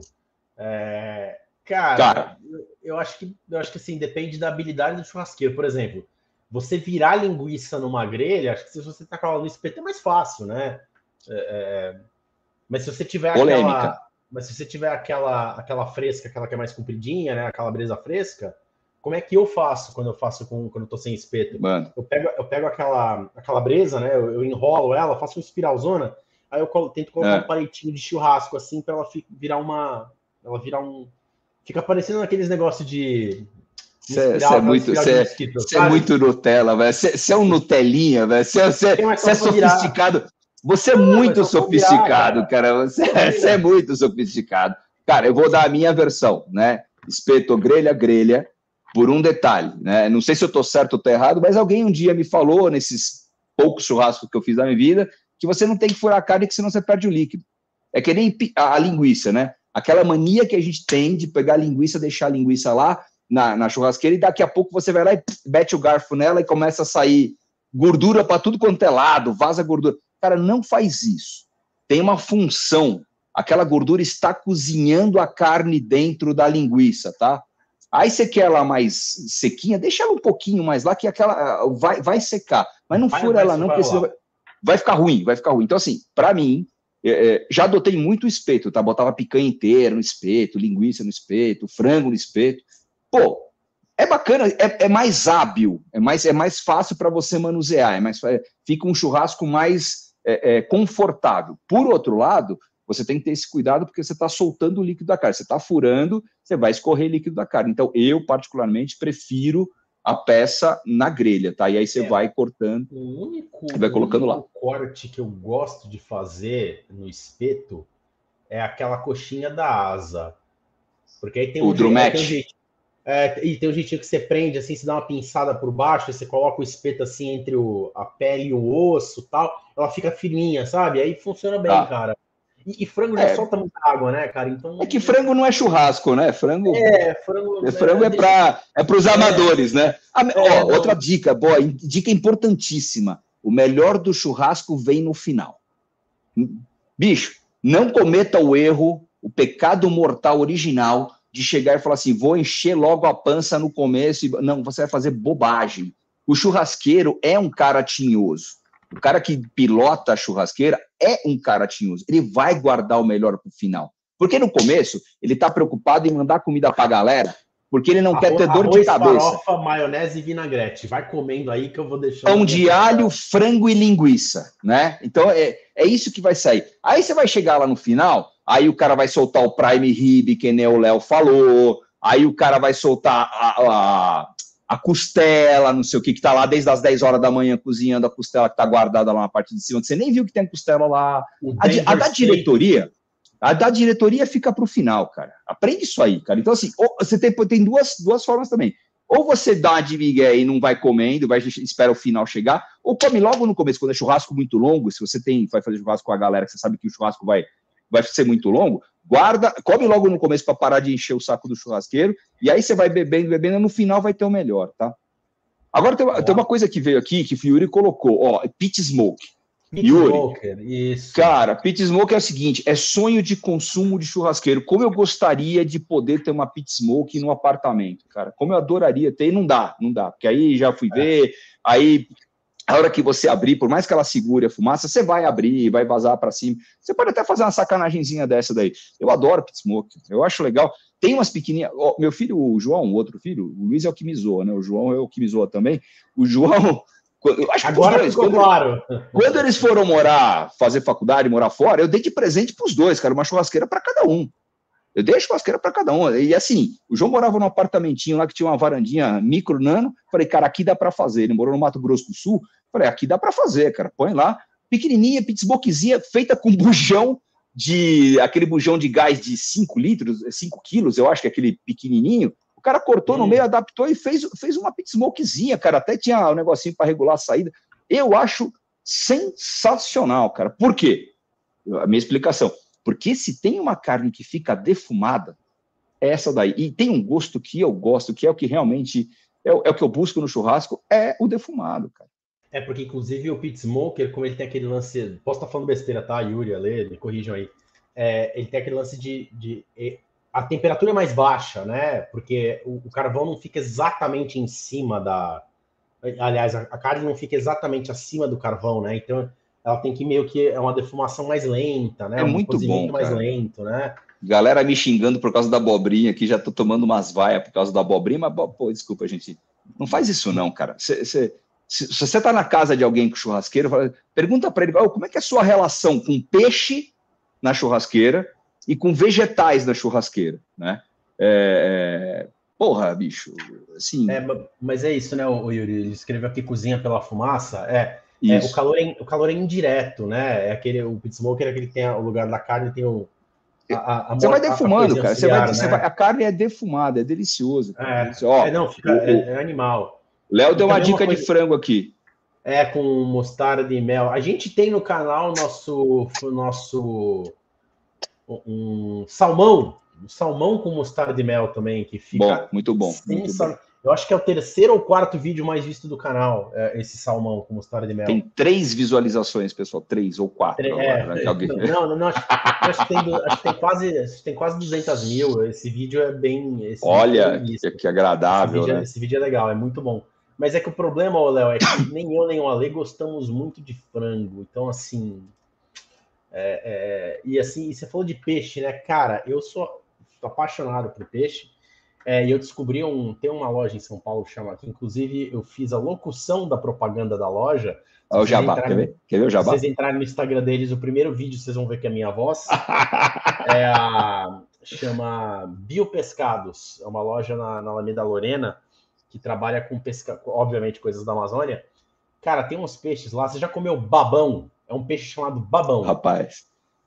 É, cara, cara, eu acho que eu acho que assim, depende da habilidade do churrasqueiro. Por exemplo, você virar linguiça numa grelha, acho que se você tacar ela no espeto é mais fácil, né? É, é... Mas se você tiver Polêmica. aquela. Mas se você tiver aquela, aquela fresca, aquela que é mais compridinha, né? Aquela brisa fresca, como é que eu faço quando eu faço com quando eu tô sem espeto? Mano. Eu pego, eu pego aquela, aquela brisa, né? Eu, eu enrolo ela, faço uma espiralzona, aí eu colo, tento colocar é. um palitinho de churrasco assim para ela virar uma. Ela virar um. Fica parecendo aqueles negócios de você é muito, cê, cê é muito Nutella, velho. Você é um Nutelinha, velho. Você é sofisticado. Você é muito sofisticado, cara. Você é, é muito sofisticado. Cara, eu vou dar a minha versão, né? Espeto grelha, grelha, por um detalhe, né? Não sei se eu tô certo ou tô errado, mas alguém um dia me falou, nesses poucos churrascos que eu fiz na minha vida, que você não tem que furar a carne, que senão você perde o líquido. É que nem a, a linguiça, né? Aquela mania que a gente tem de pegar a linguiça, deixar a linguiça lá, na, na churrasqueira e daqui a pouco você vai lá e mete o garfo nela e começa a sair gordura para tudo quanto é lado, vaza gordura. Cara, não faz isso. Tem uma função. Aquela gordura está cozinhando a carne dentro da linguiça, tá? Aí você quer ela mais sequinha, deixa ela um pouquinho mais lá, que aquela vai, vai secar. Mas não fura ela, não, porque vai, vai ficar ruim, vai ficar ruim. Então, assim, para mim, é, é, já adotei muito espeto, tá? Botava picanha inteira no espeto, linguiça no espeto, frango no espeto pô, é bacana, é, é mais hábil, é mais, é mais fácil para você manusear, é mais, é, fica um churrasco mais é, é, confortável. Por outro lado, você tem que ter esse cuidado porque você está soltando o líquido da carne, você está furando, você vai escorrer líquido da carne. Então, eu, particularmente, prefiro a peça na grelha, tá? E aí você é, vai cortando o único, vai colocando lá. O corte que eu gosto de fazer no espeto é aquela coxinha da asa. Porque aí tem um, o jeito, jeito, é, e tem um jeitinho que você prende, assim, você dá uma pinçada por baixo, você coloca o espeto assim entre o, a pele e o osso tal, ela fica fininha, sabe? Aí funciona bem, tá. cara. E, e, frango já é. solta muita água, né, cara? Então. É que frango não é churrasco, né? Frango. É, frango. É, frango é, para é para os amadores, né? A, ó, outra dica, boa, dica importantíssima. O melhor do churrasco vem no final. Bicho, não cometa o erro, o pecado mortal original de chegar e falar assim: vou encher logo a pança no começo. E... Não, você vai fazer bobagem. O churrasqueiro é um cara tinhoso. O cara que pilota a churrasqueira é um cara tinhoso. Ele vai guardar o melhor para o final. Porque no começo, ele está preocupado em mandar comida para a galera, porque ele não arroz, quer ter dor de cabeça. Farofa, maionese e vinagrete. Vai comendo aí que eu vou deixar. Pão de alho, frango e linguiça, né? Então é, é isso que vai sair. Aí você vai chegar lá no final, aí o cara vai soltar o Prime Rib, que nem o Léo falou, aí o cara vai soltar a, a, a, costela, não sei o que, que tá lá desde as 10 horas da manhã cozinhando a costela que tá guardada lá na parte de cima, você nem viu que tem costela lá. A, a, da diretoria, a da diretoria fica para o final, cara. Aprende isso aí, cara. Então, assim, você tem, tem duas, duas formas também. Ou você dá de migué e não vai comendo, vai espera o final chegar, ou come logo no começo, quando é churrasco muito longo, se você tem, vai fazer churrasco com a galera, que você sabe que o churrasco vai vai ser muito longo, guarda, come logo no começo para parar de encher o saco do churrasqueiro, e aí você vai bebendo, bebendo, no final vai ter o melhor, tá? Agora tem uma, tem uma coisa que veio aqui, que o Fiori colocou, ó, pit smoke. Pit Yuri, Smoker, isso. Cara, pit smoker é o seguinte, é sonho de consumo de churrasqueiro. Como eu gostaria de poder ter uma pit smoke no apartamento, cara. Como eu adoraria ter, e não dá, não dá. Porque aí já fui é. ver, aí a hora que você abrir, por mais que ela segure a fumaça, você vai abrir, vai vazar para cima. Você pode até fazer uma sacanagemzinha dessa daí. Eu adoro pit smoke, eu acho legal. Tem umas pequenininhas. Oh, meu filho, o João, o outro filho, o Luiz é o que me zoa, né? O João é o que me zoa também. O João, [LAUGHS] Acho Agora dois, ficou quando, claro. Quando eles foram morar, fazer faculdade, morar fora, eu dei de presente para os dois, cara, uma churrasqueira para cada um. Eu dei a churrasqueira para cada um. E assim, o João morava num apartamentinho lá que tinha uma varandinha micro nano. Falei, cara, aqui dá para fazer. Ele morou no Mato Grosso do Sul. Falei, aqui dá para fazer, cara. Põe lá, pequenininha, pitsboquezinha, feita com bujão de aquele bujão de gás de 5 litros, 5 quilos, eu acho que é aquele pequenininho cara cortou hum. no meio, adaptou e fez, fez uma pit smokezinha, cara. Até tinha um negocinho para regular a saída. Eu acho sensacional, cara. Por quê? A minha explicação. Porque se tem uma carne que fica defumada, é essa daí. E tem um gosto que eu gosto, que é o que realmente é o, é o que eu busco no churrasco, é o defumado, cara. É porque, inclusive, o pit smoker, como ele tem aquele lance. Posso estar falando besteira, tá, Yuri, Ale, me corrijam aí. É, ele tem aquele lance de, de a temperatura é mais baixa, né? Porque o, o, carvão não fica exatamente em cima da. Aliás, a, a, carne não fica exatamente acima do carvão, né? Então ela tem que meio que é uma defumação mais lenta, né? É um muito bom, mais lento, né? Galera me xingando por causa da abobrinha aqui, já tô tomando umas vaias por causa da abobrinha, mas, pô, desculpa, gente. Não faz isso, não, cara. Cê, cê, se, se, você tá na casa de alguém com churrasqueira, pergunta para ele oh, como é que é a sua relação com peixe na churrasqueira e com vegetais na churrasqueira, né? É, é, porra, bicho, assim... É, mas é isso, né, o Yuri? Ele escreveu aqui cozinha pela fumaça, é... é o, calor é, o calor é indireto, né? É aquele, o pit smoker é aquele que tem o lugar da carne, tem o, a, a, você vai defumando, cara. Você vai, né? você vai, a carne é defumada, é delicioso. É, Ó, é, não, fica, o, é, é animal. Léo deu uma dica de frango aqui. É, com mostarda e mel. A gente tem no canal nosso, nosso um salmão, um salmão com mostarda de mel também, que fica. Bom, muito bom. Muito bom. Eu acho que é o terceiro ou quarto vídeo mais visto do canal, é, esse salmão com mostarda de mel. Tem três visualizações, pessoal, três ou quatro. Agora, é, né? Alguém... Não, não, não acho, acho, que tem, acho, que tem, quase, tem quase 200 mil. Esse vídeo é bem. Olha, que, que, agradável. Esse vídeo, é, né? esse vídeo é legal, é muito bom. Mas é que o problema, Léo, é que nem eu nem o Ale gostamos muito de frango. Então, assim, é, é, e assim, você falou de peixe, né? Cara, eu sou apaixonado por peixe. É, e eu descobri um. Tem uma loja em São Paulo chama aqui. Inclusive, eu fiz a locução da propaganda da loja. Olha o Jabá, quer ver? Quer ver o Jabá? Se vocês entrarem no Instagram deles, o primeiro vídeo vocês vão ver que é a minha voz. [LAUGHS] é a, chama Biopescados. É uma loja na, na Alameda Lorena que trabalha com pesca, obviamente, coisas da Amazônia. Cara, tem uns peixes lá. Você já comeu babão? É um peixe chamado babão. Rapaz,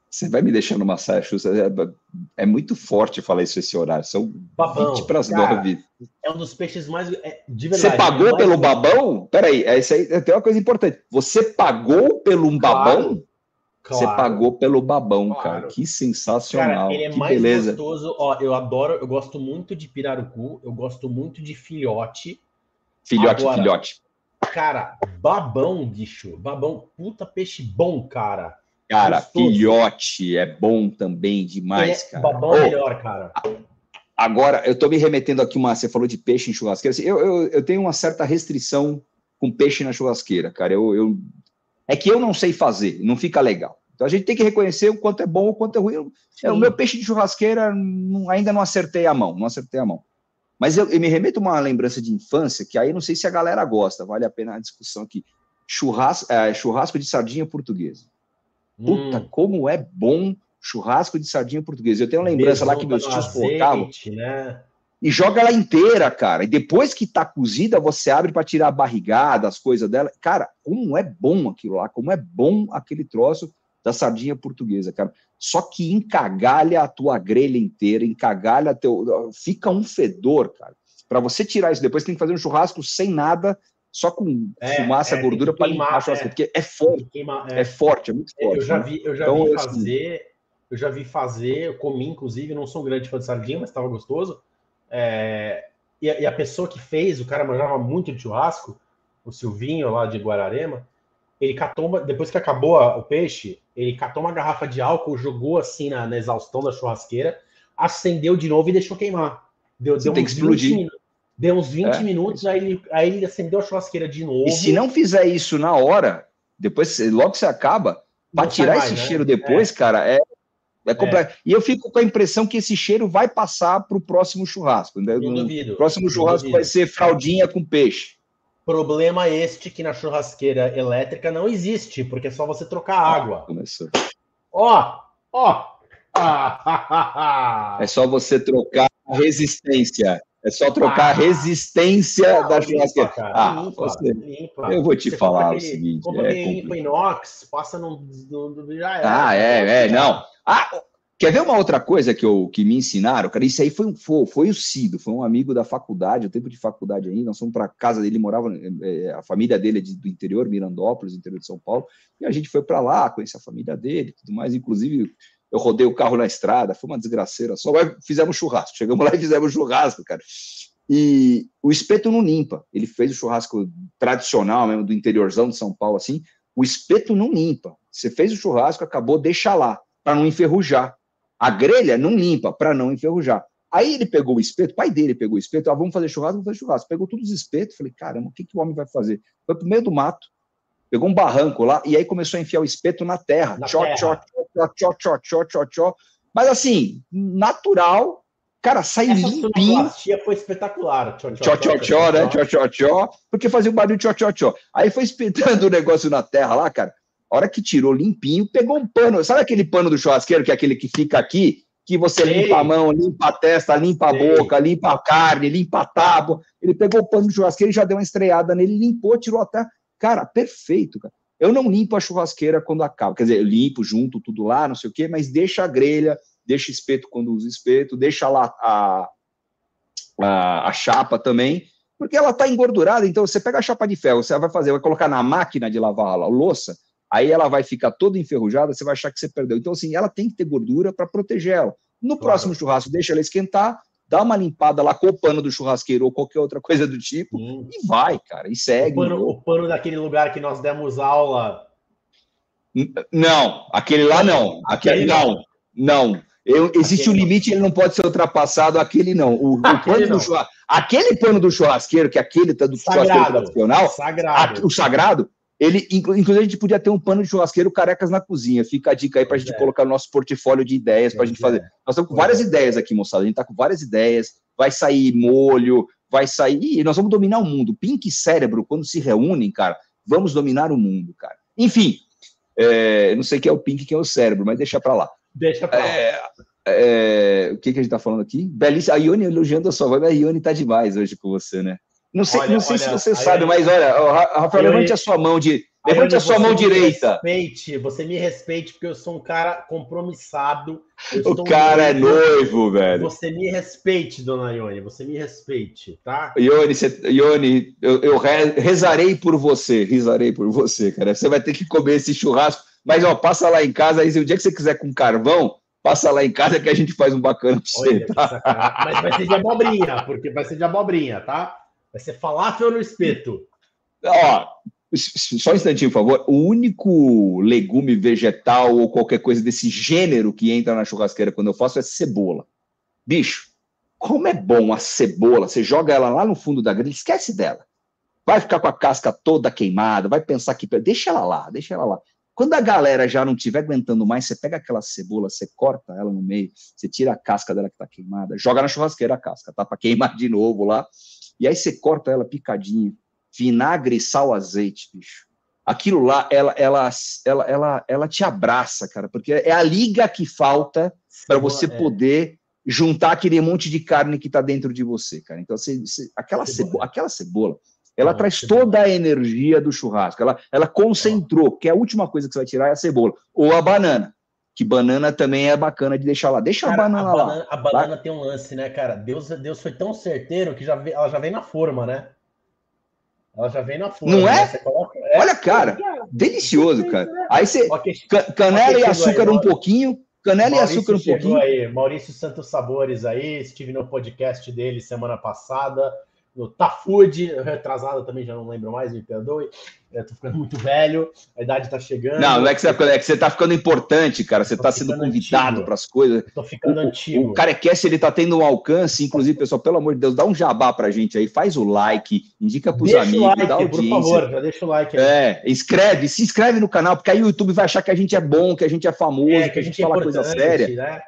você vai me deixando uma saia justa. É, é, muito forte falar isso esse horário. São babão, 20 para as 9. É um dos peixes mais. É, de verdade. Você pagou mais... pelo babão? Peraí, é isso aí, tem uma coisa importante. Você pagou pelo um claro, babão? Claro, você pagou pelo babão, claro. cara. Que sensacional. Cara, ele é que mais beleza. gostoso. Ó, eu adoro, eu gosto muito de pirarucu, eu gosto muito de filhote. Filhote, Agora, filhote. Cara, babão, bicho. Babão, puta peixe bom, cara. Cara, Gostoso. filhote é bom também demais, é, cara. Babão é melhor, cara. Agora, eu tô me remetendo aqui uma. Você falou de peixe em churrasqueira. Assim, eu, eu, eu tenho uma certa restrição com peixe na churrasqueira, cara. Eu, eu, é que eu não sei fazer, não fica legal. Então a gente tem que reconhecer o quanto é bom, o quanto é ruim. É, o meu peixe de churrasqueira não, ainda não acertei a mão, não acertei a mão. Mas eu, eu me remeto a uma lembrança de infância, que aí não sei se a galera gosta, vale a pena a discussão aqui. Churrasco, é, churrasco de sardinha portuguesa. Puta, hum. como é bom churrasco de sardinha portuguesa. Eu tenho uma lembrança lá que meus tios colocavam. Né? E joga ela inteira, cara. E depois que tá cozida, você abre para tirar a barrigada, as coisas dela. Cara, como é bom aquilo lá, como é bom aquele troço da sardinha portuguesa, cara. Só que encagalha a tua grelha inteira, encagalha teu. Fica um fedor, cara. Para você tirar isso depois, tem que fazer um churrasco sem nada, só com é, fumaça, é, gordura para limpar a churrasco, é, porque é forte. Queima, é. é. forte, é muito forte. Eu já né? vi, eu já então, vi assim, fazer, eu já vi fazer, eu comi, inclusive, não sou um grande fã de sardinha, mas estava gostoso. É, e, a, e, a, pessoa que fez, o cara manjava muito de churrasco, o Silvinho lá de Guararema ele catou uma, depois que acabou o peixe, ele catou uma garrafa de álcool, jogou assim na, na exaustão da churrasqueira, acendeu de novo e deixou queimar. Deu, deu tem que explodir. Deu uns 20 é. minutos, aí ele, aí ele acendeu a churrasqueira de novo. E se não fizer isso na hora, depois, logo que você acaba, para tirar mais, esse né? cheiro depois, é. cara, é, é completo. É. E eu fico com a impressão que esse cheiro vai passar para o próximo churrasco. Né? Não duvido. O próximo churrasco vai ser fraldinha com peixe. Problema este que na churrasqueira elétrica não existe, porque é só você trocar água. Começou. Ó, ó. [LAUGHS] é só você trocar a resistência. É só trocar ah, a resistência da churrasqueira. Ah, limpa, você... limpa. Eu vou te você falar o seguinte. Como é limpa inox, passa no, no, no já Ah, é, é, não. Ah, quer ver uma outra coisa que, eu, que me ensinaram? Cara, isso aí foi, um, foi, foi o Cido, foi um amigo da faculdade, o tempo de faculdade ainda. Nós fomos para casa dele, morava, é, a família dele é de, do interior, Mirandópolis, interior de São Paulo, e a gente foi para lá, conhecer a família dele tudo mais. Inclusive, eu rodei o carro na estrada, foi uma desgraceira só, mas fizemos churrasco. Chegamos lá e fizemos churrasco, cara. E o espeto não limpa. Ele fez o churrasco tradicional mesmo, do interiorzão de São Paulo, assim. O espeto não limpa. Você fez o churrasco, acabou, deixa lá, para não enferrujar. A grelha não limpa, para não enferrujar. Aí ele pegou o espeto, o pai dele pegou o espeto, ah, vamos fazer churrasco, vamos fazer churrasco. Pegou todos os espetos, falei, caramba, o que, que o homem vai fazer? Foi pro meio do mato, pegou um barranco lá, e aí começou a enfiar o espeto na terra. Na tchó, terra. tchó, tchó, tchó, tchó, tchó, tchó, tchó. Mas assim, natural, cara, sai Essa limpinho. Essa foi espetacular. Tchó, tchó, tchó, tchó, né? Tchó, tchó, tchó, porque fazia o barulho tchó, tchó, tchó. Aí foi espetando [LAUGHS] o negócio na terra lá, cara. A hora que tirou limpinho, pegou um pano. Sabe aquele pano do churrasqueiro, que é aquele que fica aqui, que você limpa a mão, limpa a testa, limpa a boca, limpa a carne, limpa a tábua. Ele pegou o pano do churrasqueiro e já deu uma estreada nele, limpou, tirou até. Cara, perfeito, cara. Eu não limpo a churrasqueira quando acaba. Quer dizer, eu limpo junto tudo lá, não sei o quê, mas deixa a grelha, deixa espeto quando usa espeto, deixa lá a, a, a chapa também, porque ela está engordurada. Então, você pega a chapa de ferro, você vai fazer, vai colocar na máquina de lavar a louça, aí ela vai ficar toda enferrujada, você vai achar que você perdeu. Então, assim, ela tem que ter gordura para proteger ela. No claro. próximo churrasco, deixa ela esquentar, dá uma limpada lá com o pano do churrasqueiro ou qualquer outra coisa do tipo hum. e vai, cara, e segue. O pano, o pano, daquele lugar que nós demos aula. Não, aquele lá não. Aquele, aquele não. Não. Eu, existe aquele um limite, ele não pode ser ultrapassado, aquele não. O, o pano não. do churrasqueiro, aquele pano do churrasqueiro, que é aquele tá do sagrado, churrasqueiro tradicional, sagrado. A, o sagrado, ele, inclusive, a gente podia ter um pano de churrasqueiro carecas na cozinha. Fica a dica aí para a gente é. colocar no nosso portfólio de ideias para a gente fazer. Nós estamos com várias ideias aqui, moçada. A gente está com várias ideias. Vai sair molho, vai sair. E nós vamos dominar o mundo. Pink e cérebro, quando se reúnem, cara, vamos dominar o mundo, cara. Enfim, é, não sei quem é o Pink quem é o cérebro, mas deixa para lá. Deixa para lá. É, é, o que, que a gente está falando aqui? Belíssima. A Ione elogiando a sua voz, a Ione está demais hoje com você, né? Não sei, olha, não sei olha, se você sabe, mas olha, Rafael, levante a sua mão de. Levante a sua mão direita. Respeite, você me respeite, porque eu sou um cara compromissado. O cara é noivo, velho. Você me respeite, dona Ione, você me respeite, tá? Ione, você, Ione eu, eu rezarei por você, rezarei por você, cara. Você vai ter que comer esse churrasco, mas ó, passa lá em casa, aí o dia que você quiser com carvão, passa lá em casa que a gente faz um bacana pra você. Tá? Mas vai ser de abobrinha, porque vai ser de abobrinha, tá? Vai ser falafel no espeto. Ó, só um instantinho, por favor. O único legume vegetal ou qualquer coisa desse gênero que entra na churrasqueira quando eu faço é cebola. Bicho, como é bom a cebola. Você joga ela lá no fundo da grelha, esquece dela. Vai ficar com a casca toda queimada, vai pensar que. Deixa ela lá, deixa ela lá. Quando a galera já não estiver aguentando mais, você pega aquela cebola, você corta ela no meio, você tira a casca dela que está queimada, joga na churrasqueira a casca, tá? Para queimar de novo lá. E aí você corta ela picadinho, vinagre, sal, azeite, bicho. Aquilo lá, ela, ela, ela, ela, ela te abraça, cara, porque é a liga que falta para você é. poder juntar aquele monte de carne que está dentro de você, cara. Então, você, você, aquela, cebola, aquela cebola, ela Não, traz cebola. toda a energia do churrasco. Ela, ela concentrou, que é a última coisa que você vai tirar é a cebola. Ou a banana que banana também é bacana de deixar lá. Deixa cara, a banana a lá. Banana, a banana tá? tem um lance, né, cara? Deus, Deus foi tão certeiro que já vem, ela já vem na forma, né? Ela já vem na forma. Não é? Né? Coloca... é? Olha, cara, é, delicioso, cara. Aí você. Okay. Canela okay, e açúcar aí, um pouquinho. Canela Maurício e açúcar um pouquinho. Aí. Maurício Santos Sabores aí, estive no podcast dele semana passada. no Tafood, retrasado também, já não lembro mais, me perdoe. Eu tô ficando muito velho, a idade tá chegando. Não, não é que você, é que você tá ficando importante, cara. Você tá sendo convidado para as coisas. Tô ficando o, antigo. O Carecast, ele tá tendo um alcance, inclusive, pessoal, pelo amor de Deus, dá um jabá pra gente aí, faz o like, indica pros deixa amigos, like, dá audiência. Por favor, já deixa o like aí. É, inscreve, se inscreve no canal, porque aí o YouTube vai achar que a gente é bom, que a gente é famoso, é, que, a gente, a gente fala coisa séria. Né?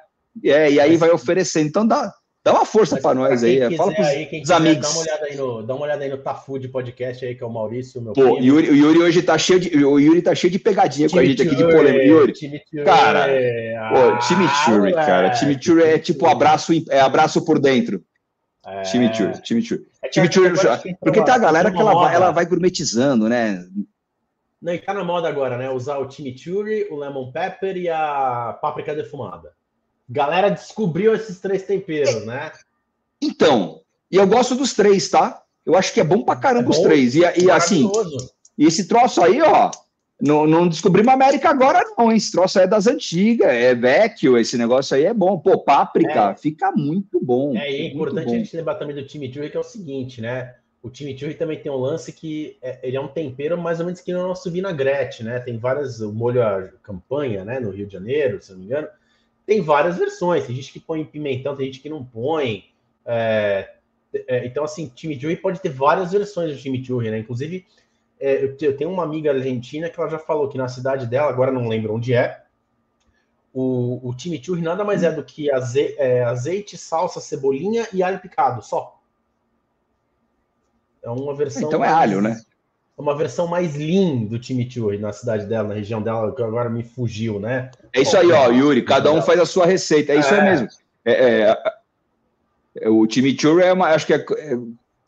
É, e aí vai oferecendo. Então dá, Dá uma força para nós aí. É, fala pros aí, quem quiser, amigos. Dá uma, olhada aí no, dá uma olhada aí no Tafood Podcast aí, que é o Maurício, meu Pô. Yuri, o Yuri hoje tá cheio de. O Yuri tá cheio de pegadinha time com a gente aqui de polêmica. Yuri. Time cara, ah, pô, time Churi, cara. Time Churi é tipo abraço, é abraço por dentro. É... Time Churi, time Churi. É time Churi. Porque tem a galera que ela vai, ela vai gourmetizando, né? Não, e tá na moda agora, né? Usar o chimichurri, o lemon pepper e a páprica defumada. Galera descobriu esses três temperos, né? Então, e eu gosto dos três, tá? Eu acho que é bom pra caramba é bom, os três. E, e assim, e esse troço aí, ó, não, não descobrimos América agora, não, hein? Esse troço aí é das antigas, é vecchio, esse negócio aí é bom. Pô, páprica, é. fica muito bom. É, e é importante a gente lembrar também do time Churri, que é o seguinte, né? O time Churri também tem um lance que é, ele é um tempero mais ou menos que no nosso vinagrete, né? Tem várias, o molho a campanha, né? No Rio de Janeiro, se não me engano tem várias versões. Tem gente que põe pimentão, tem gente que não põe. É, é, então, assim, chimichurri pode ter várias versões do chimichurri, né? Inclusive, é, eu, eu, tenho uma amiga argentina que ela já falou que na cidade dela, agora não lembro onde é, o, o chimichurri nada mais é do que aze, é, azeite, salsa, cebolinha e alho picado, só. É uma versão. Então é alho, né? Uma versão mais lean do chimichurri na cidade dela, na região dela, que agora me fugiu, né? É isso aí, ó, Yuri, cada um faz a sua receita, é isso aí é. mesmo. É, é, é, o chimichurri é uma, acho que é,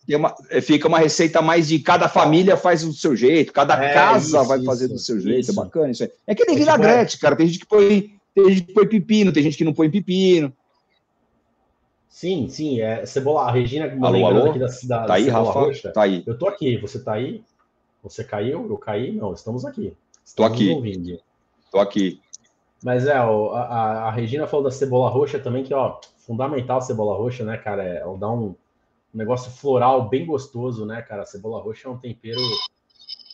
é uma, fica uma receita mais de cada família faz do seu jeito, cada casa isso, vai fazer do seu jeito, isso. é bacana isso aí. É que nem vinagrete, cara, tem gente que põe, tem gente que põe pepino, tem gente que não põe pepino. Sim, sim, é cebola. A Regina, alô, alô? aqui da cidade. Tá aí, Rafa? Roxa. Tá aí. Eu tô aqui, você tá aí? Você caiu? Eu caí? Não, estamos aqui. Estou aqui. Estou aqui. Mas é, a, a, a, Regina falou da cebola roxa também, que ó, fundamental a cebola roxa, né, cara? É, ela dá um, negócio floral bem gostoso, né, cara? A cebola roxa é um tempero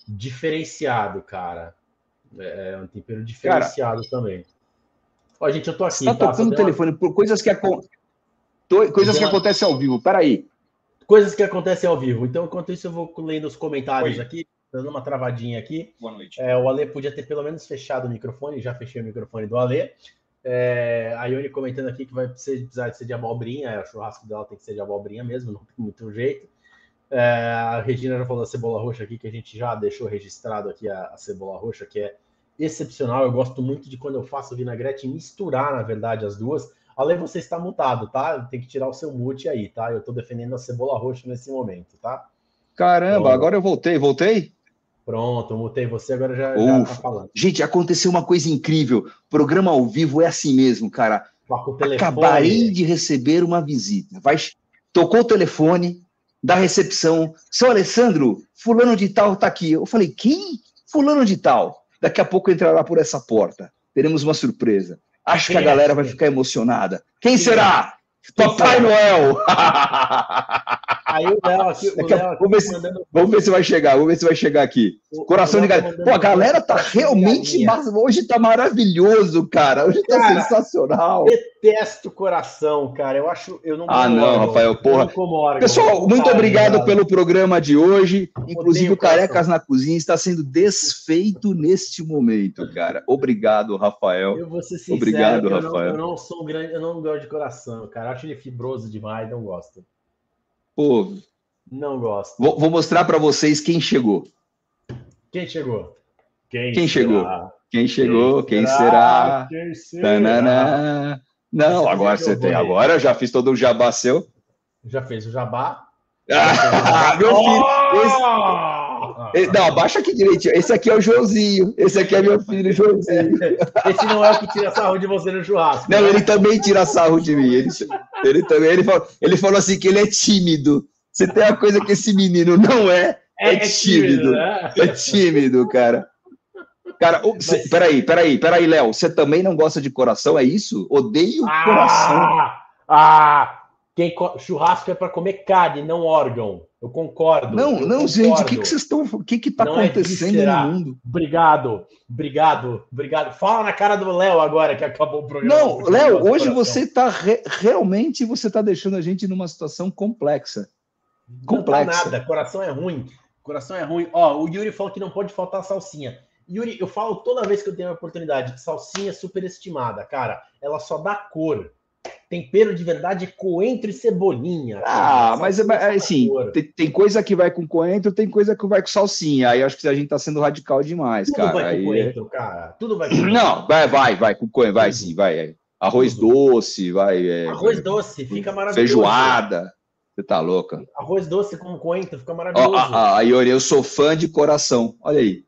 diferenciado, cara. É, é um tempero diferenciado cara, também. Ó, gente, eu tô aqui. Você tá, tá tocando o telefone por coisas que, coisas que acontecem ao vivo. Peraí. Coisas que acontecem ao vivo. Então, enquanto isso, eu vou lendo os comentários Oi. aqui dando uma travadinha aqui. Boa noite. É, o Ale podia ter pelo menos fechado o microfone, já fechei o microfone do Ale. É, a Ione comentando aqui que vai precisar de ser de abobrinha, é, o churrasco dela tem que ser de abobrinha mesmo, não tem muito jeito. É, a Regina já falou da cebola roxa aqui, que a gente já deixou registrado aqui a, a, cebola roxa, que é excepcional. Eu gosto muito de quando eu faço vinagrete misturar, na verdade, as duas. Ale, você está mutado, tá? Tem que tirar o seu mute aí, tá? Eu estou defendendo a cebola roxa nesse momento, tá? Caramba, então, agora eu voltei, voltei? Pronto, eu mutei você, agora já, já tá falando. Gente, aconteceu uma coisa incrível. Programa ao vivo é assim mesmo, cara. Acabei de receber uma visita. Vai, tocou o telefone da recepção. Seu Alessandro, fulano de tal tá aqui. Eu falei, quem? Fulano de tal. Daqui a pouco entrará por essa porta. Teremos uma surpresa. Acho que a galera vai ficar emocionada. Quem será? Papai Noel! [LAUGHS] Aí o Léo aqui, o Léo aqui vamos, ver se, mandando... vamos ver se vai chegar, vamos ver se vai chegar aqui. O, Coração de galera. Pô, a galera tá realmente. Mas hoje tá maravilhoso, cara. Hoje tá cara, sensacional. Detesto coração, cara. Eu acho. Eu não ah, não, Rafael, porra. Pessoal, muito obrigado pelo programa de hoje. Inclusive, o Carecas na Cozinha está sendo desfeito neste momento, cara. Obrigado, Rafael. Eu vou ser sincero, obrigado, eu Rafael. Não, eu não sou um grande, eu não gosto de coração, cara. acho ele fibroso demais, não gosto. Pô, não gosto. Vou, vou mostrar para vocês quem chegou. Quem chegou? Quem, quem chegou? Quem chegou? Quem, quem será? Quem será? Não, agora você tem. Agora eu já fiz todo o jabá seu. Já fez o jabá? [LAUGHS] Ah, meu filho. Esse... Não, abaixa aqui direitinho. Esse aqui é o Joãozinho. Esse aqui é meu filho, Joãozinho. [LAUGHS] Esse não é o que tira sarro de você no churrasco. Não, né? ele também tira sarro de mim. Ele, ele também. Ele falou, ele falou assim que ele é tímido. Você tem uma coisa que esse menino não é. É, é tímido. Né? É tímido, cara. Cara, Mas... peraí, peraí, peraí, Léo. Você também não gosta de coração, é isso? Odeio ah, coração. Ah! Quem churrasco é para comer carne, não órgão. Eu concordo. Não, eu não, concordo. gente, o que, que vocês estão. O que está é acontecendo é no mundo? Obrigado, obrigado, obrigado. Fala na cara do Léo agora que acabou o programa. Não, Léo, hoje você está re... realmente você está deixando a gente numa situação complexa. Complexa. Não tá nada, coração é ruim. Coração é ruim. Ó, o Yuri falou que não pode faltar salsinha. Yuri, eu falo toda vez que eu tenho a oportunidade, salsinha é superestimada, cara. Ela só dá cor. Tempero de verdade é coentro e cebolinha. Ah, mas assim, tem, tem, coisa que vai com coentro, tem coisa que vai com salsinha. Aí acho que a gente tá sendo radical demais, Tudo cara. Tudo vai Aí... com coentro, cara. Tudo vai com coentro. Não, vai, vai, vai com coentro, vai sim, vai. Arroz doce, vai. É, Arroz doce, fica maravilhoso. Feijoada. Você tá louca? Arroz doce com coentro, fica maravilhoso. Ó, a, Ione, eu sou fã de coração. Olha aí.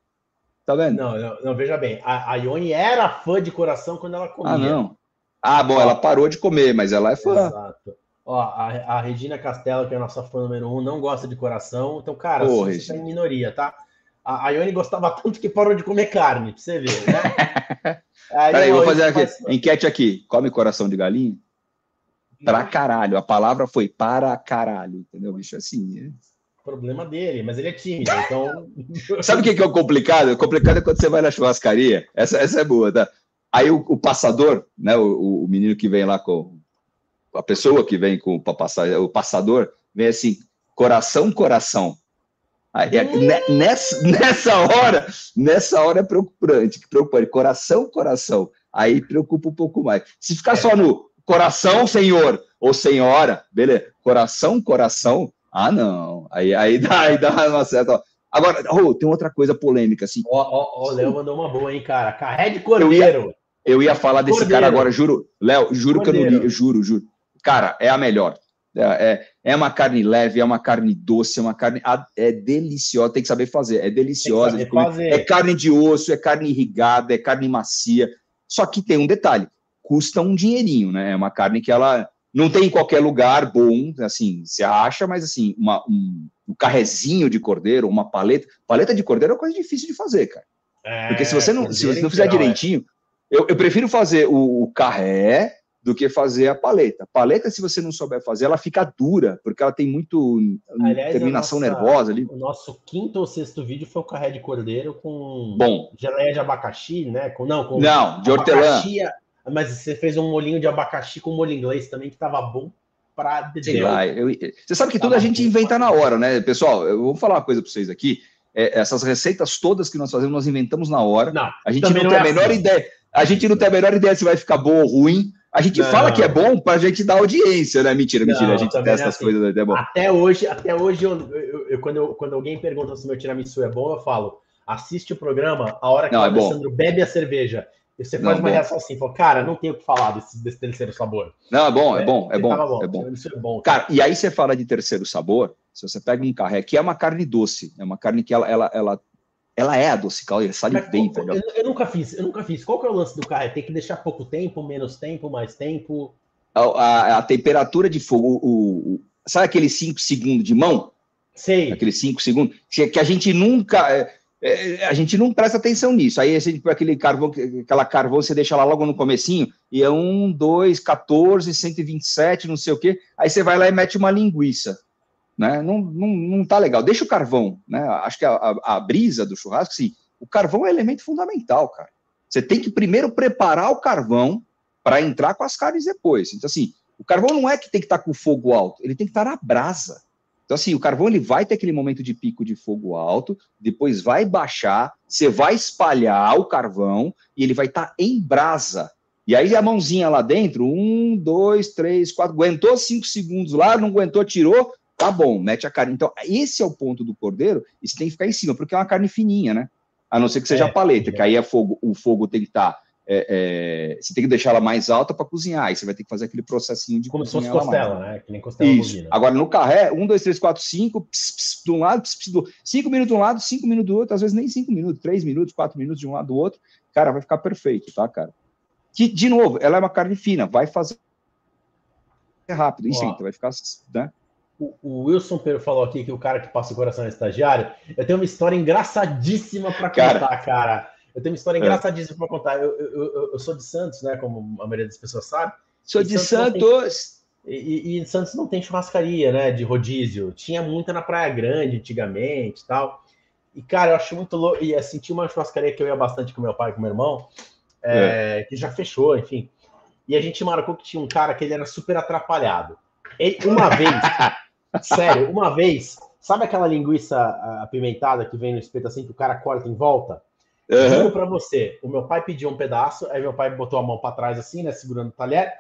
Tá vendo? Não, não, não veja bem. A, a Ione era fã de coração quando ela comia. Ah, não. Ah, bom, ela parou de comer, mas ela é fã. Exato. Ó, a, a Regina Castelo, que é a nossa fã número um, não gosta de coração. Então, cara, Pô, você está em minoria, tá? A, a Ione gostava [LAUGHS] tanto que parou de comer carne, pra você ver, né? [LAUGHS] Aí, Peraí, vou fazer aqui. Enquete aqui. Come coração de galinha? Pra caralho. A palavra foi para caralho, entendeu? Bicho assim. É... Problema dele, mas ele é tímido, então. [LAUGHS] Sabe o que, é o complicado? O complicado é quando você vai na churrascaria. Essa, essa é boa, tá? Aí o, o passador, né? O, o, menino que vem lá com. A pessoa que vem com para passar, o passador, vem assim, coração, coração. Aí, hum. nessa, [LAUGHS] nessa hora, nessa hora é preocupante, preocupante. Coração, coração. Aí preocupa um pouco mais. Se ficar só no coração, senhor, ou senhora, beleza. Coração, coração. Ah, não. Aí, aí, dá, aí dá [LAUGHS] uma certa. Agora, oh, tem outra coisa polêmica, assim. Ó, ó, ó, o Léo mandou uma boa, hein, cara. Carré de cordeiro. Eu ia, eu ia falar desse cordeiro. cara agora, juro. Léo, juro cordeiro. que eu não li, juro, juro. Cara, é a melhor. É, é, é, uma carne leve, é uma carne doce, é uma carne é deliciosa, tem que saber fazer, é deliciosa. De fazer. É carne de osso, é carne irrigada, é carne macia. Só que tem um detalhe: custa um dinheirinho, né? É uma carne que ela não tem em qualquer lugar bom, assim, você acha, mas assim, uma, um, um carrezinho de cordeiro, uma paleta. Paleta de cordeiro é uma coisa difícil de fazer, cara. É, Porque se você não, se você não fizer geral, direitinho, é. eu, eu, prefiro fazer o, o carré do que fazer a paleta. Paleta, se você não souber fazer, ela fica dura, porque ela tem muito Aliás, terminação nossa, nervosa ali. O nosso quinto ou sexto vídeo foi o carré de cordeiro com Bom. geleia de abacaxi, né? Com, não, com não, de hortelã. Mas você fez um molinho de abacaxi com molho inglês também, que tava bom pra Sei lá, eu, Você sabe que tudo a gente inventa na hora, né? Pessoal, eu vou falar uma coisa para vocês aqui. É, essas receitas todas que nós fazemos, nós inventamos na hora. Não, a gente não tem a é menor assim. ideia. A gente não tem a menor ideia se vai ficar bom ou ruim. A gente não. fala que é bom para a gente dar audiência, né? Mentira, mentira. Não, a gente testa é as assim. coisas. É bom. Até hoje, até hoje eu, eu, eu, quando, quando alguém pergunta se meu tiramisu é bom, eu falo: assiste o programa a hora que não, o é Alessandro bebe a cerveja e você faz não, uma bom. reação assim, fala, cara, não tenho o que falar desse, desse terceiro sabor. Não, é bom, é, é bom, é bom, bom, é bom. É bom. Cara, e aí você fala de terceiro sabor, se você pega um carré, que é uma carne doce, é uma carne que ela, ela, ela, ela é adocicada, ele sabe bem, eu, eu, eu, nunca fiz, eu nunca fiz. Qual que é o lance do carré? Tem que deixar pouco tempo, menos tempo, mais tempo? A, a, a temperatura de fogo, o, o, sabe aqueles 5 segundos de mão? Sei. Aqueles 5 segundos, que, que a gente nunca é, a gente não presta atenção nisso. Aí a põe aquele carvão, aquela carvão, você deixa lá logo no comecinho, e é 1, 2, 14, 127, não sei o quê. Aí você vai lá e mete uma linguiça. Né? Não, não, não tá legal. Deixa o carvão, né? Acho que a, a, a brisa do churrasco, sim, o carvão é elemento fundamental, cara. Você tem que primeiro preparar o carvão para entrar com as carnes depois. Então, assim, o carvão não é que tem que estar tá com o fogo alto, ele tem que estar tá na brasa. Então, assim, o carvão ele vai ter aquele momento de pico de fogo alto, depois vai baixar, você vai espalhar o carvão e ele vai estar tá em brasa. E aí a mãozinha lá dentro, um, dois, três, quatro, aguentou cinco segundos lá, não aguentou, tirou, tá bom, mete a carne. Então, esse é o ponto do cordeiro, você tem que ficar em cima, porque é uma carne fininha, né? A não ser que seja é, paleta, é. que aí é fogo, o fogo tem que estar tá é, é, você tem que deixar ela mais alta para cozinhar, aí você vai ter que fazer aquele processinho de Como se fosse costela, mais. né? Que nem costela Isso. Bovina. Agora, no carré, um, dois, três, quatro, cinco, pss, pss, de um lado, pss, do... cinco minutos de um lado, cinco minutos do outro, às vezes nem cinco minutos, três minutos, quatro minutos de um lado do outro, cara, vai ficar perfeito, tá, cara? Que, de novo, ela é uma carne fina, vai fazer rápido, enfim, vai ficar, né? O, Wilson Pedro falou aqui que o cara que passa o coração é estagiário. Eu tenho uma história engraçadíssima para contar, cara. cara. Eu tenho uma história é. engraçadíssima para contar. Eu, eu, eu, sou de Santos, né? Como a maioria das pessoas sabe. Sou de Santos. Santos. E, e, em Santos não tem churrascaria, né? De rodízio. Tinha muita na Praia Grande antigamente tal. E, cara, eu acho muito louco. E assim, tinha uma churrascaria que eu ia bastante com meu pai e com meu irmão, é, é. que já fechou, enfim. E a gente marcou que tinha um cara que ele era super atrapalhado. Ele, uma vez, [LAUGHS] sério, uma vez, sabe aquela linguiça apimentada que vem no espeto assim, que o cara corta em volta? Uhum. Juro pra você, o meu pai pediu um pedaço, aí meu pai botou a mão para trás assim, né, segurando o talher,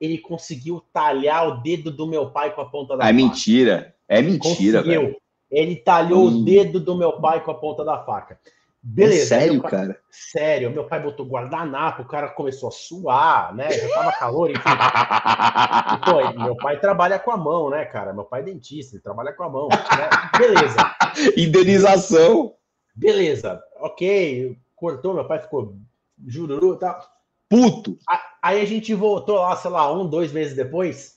ele conseguiu talhar o dedo do meu pai com a ponta da é faca. É mentira, é mentira, conseguiu. velho. Ele talhou hum. o dedo do meu pai com a ponta da faca. Beleza. É sério, pai, cara? Sério, meu pai botou guardanapo, o cara começou a suar, né? Já tava calor, enfim. [LAUGHS] e, pô, meu pai trabalha com a mão, né, cara? Meu pai é dentista, ele trabalha com a mão. Né? Beleza. [LAUGHS] Indenização. Beleza, ok. Cortou, meu pai ficou jururu e tal. Puto. Aí a gente voltou lá, sei lá, um, dois meses depois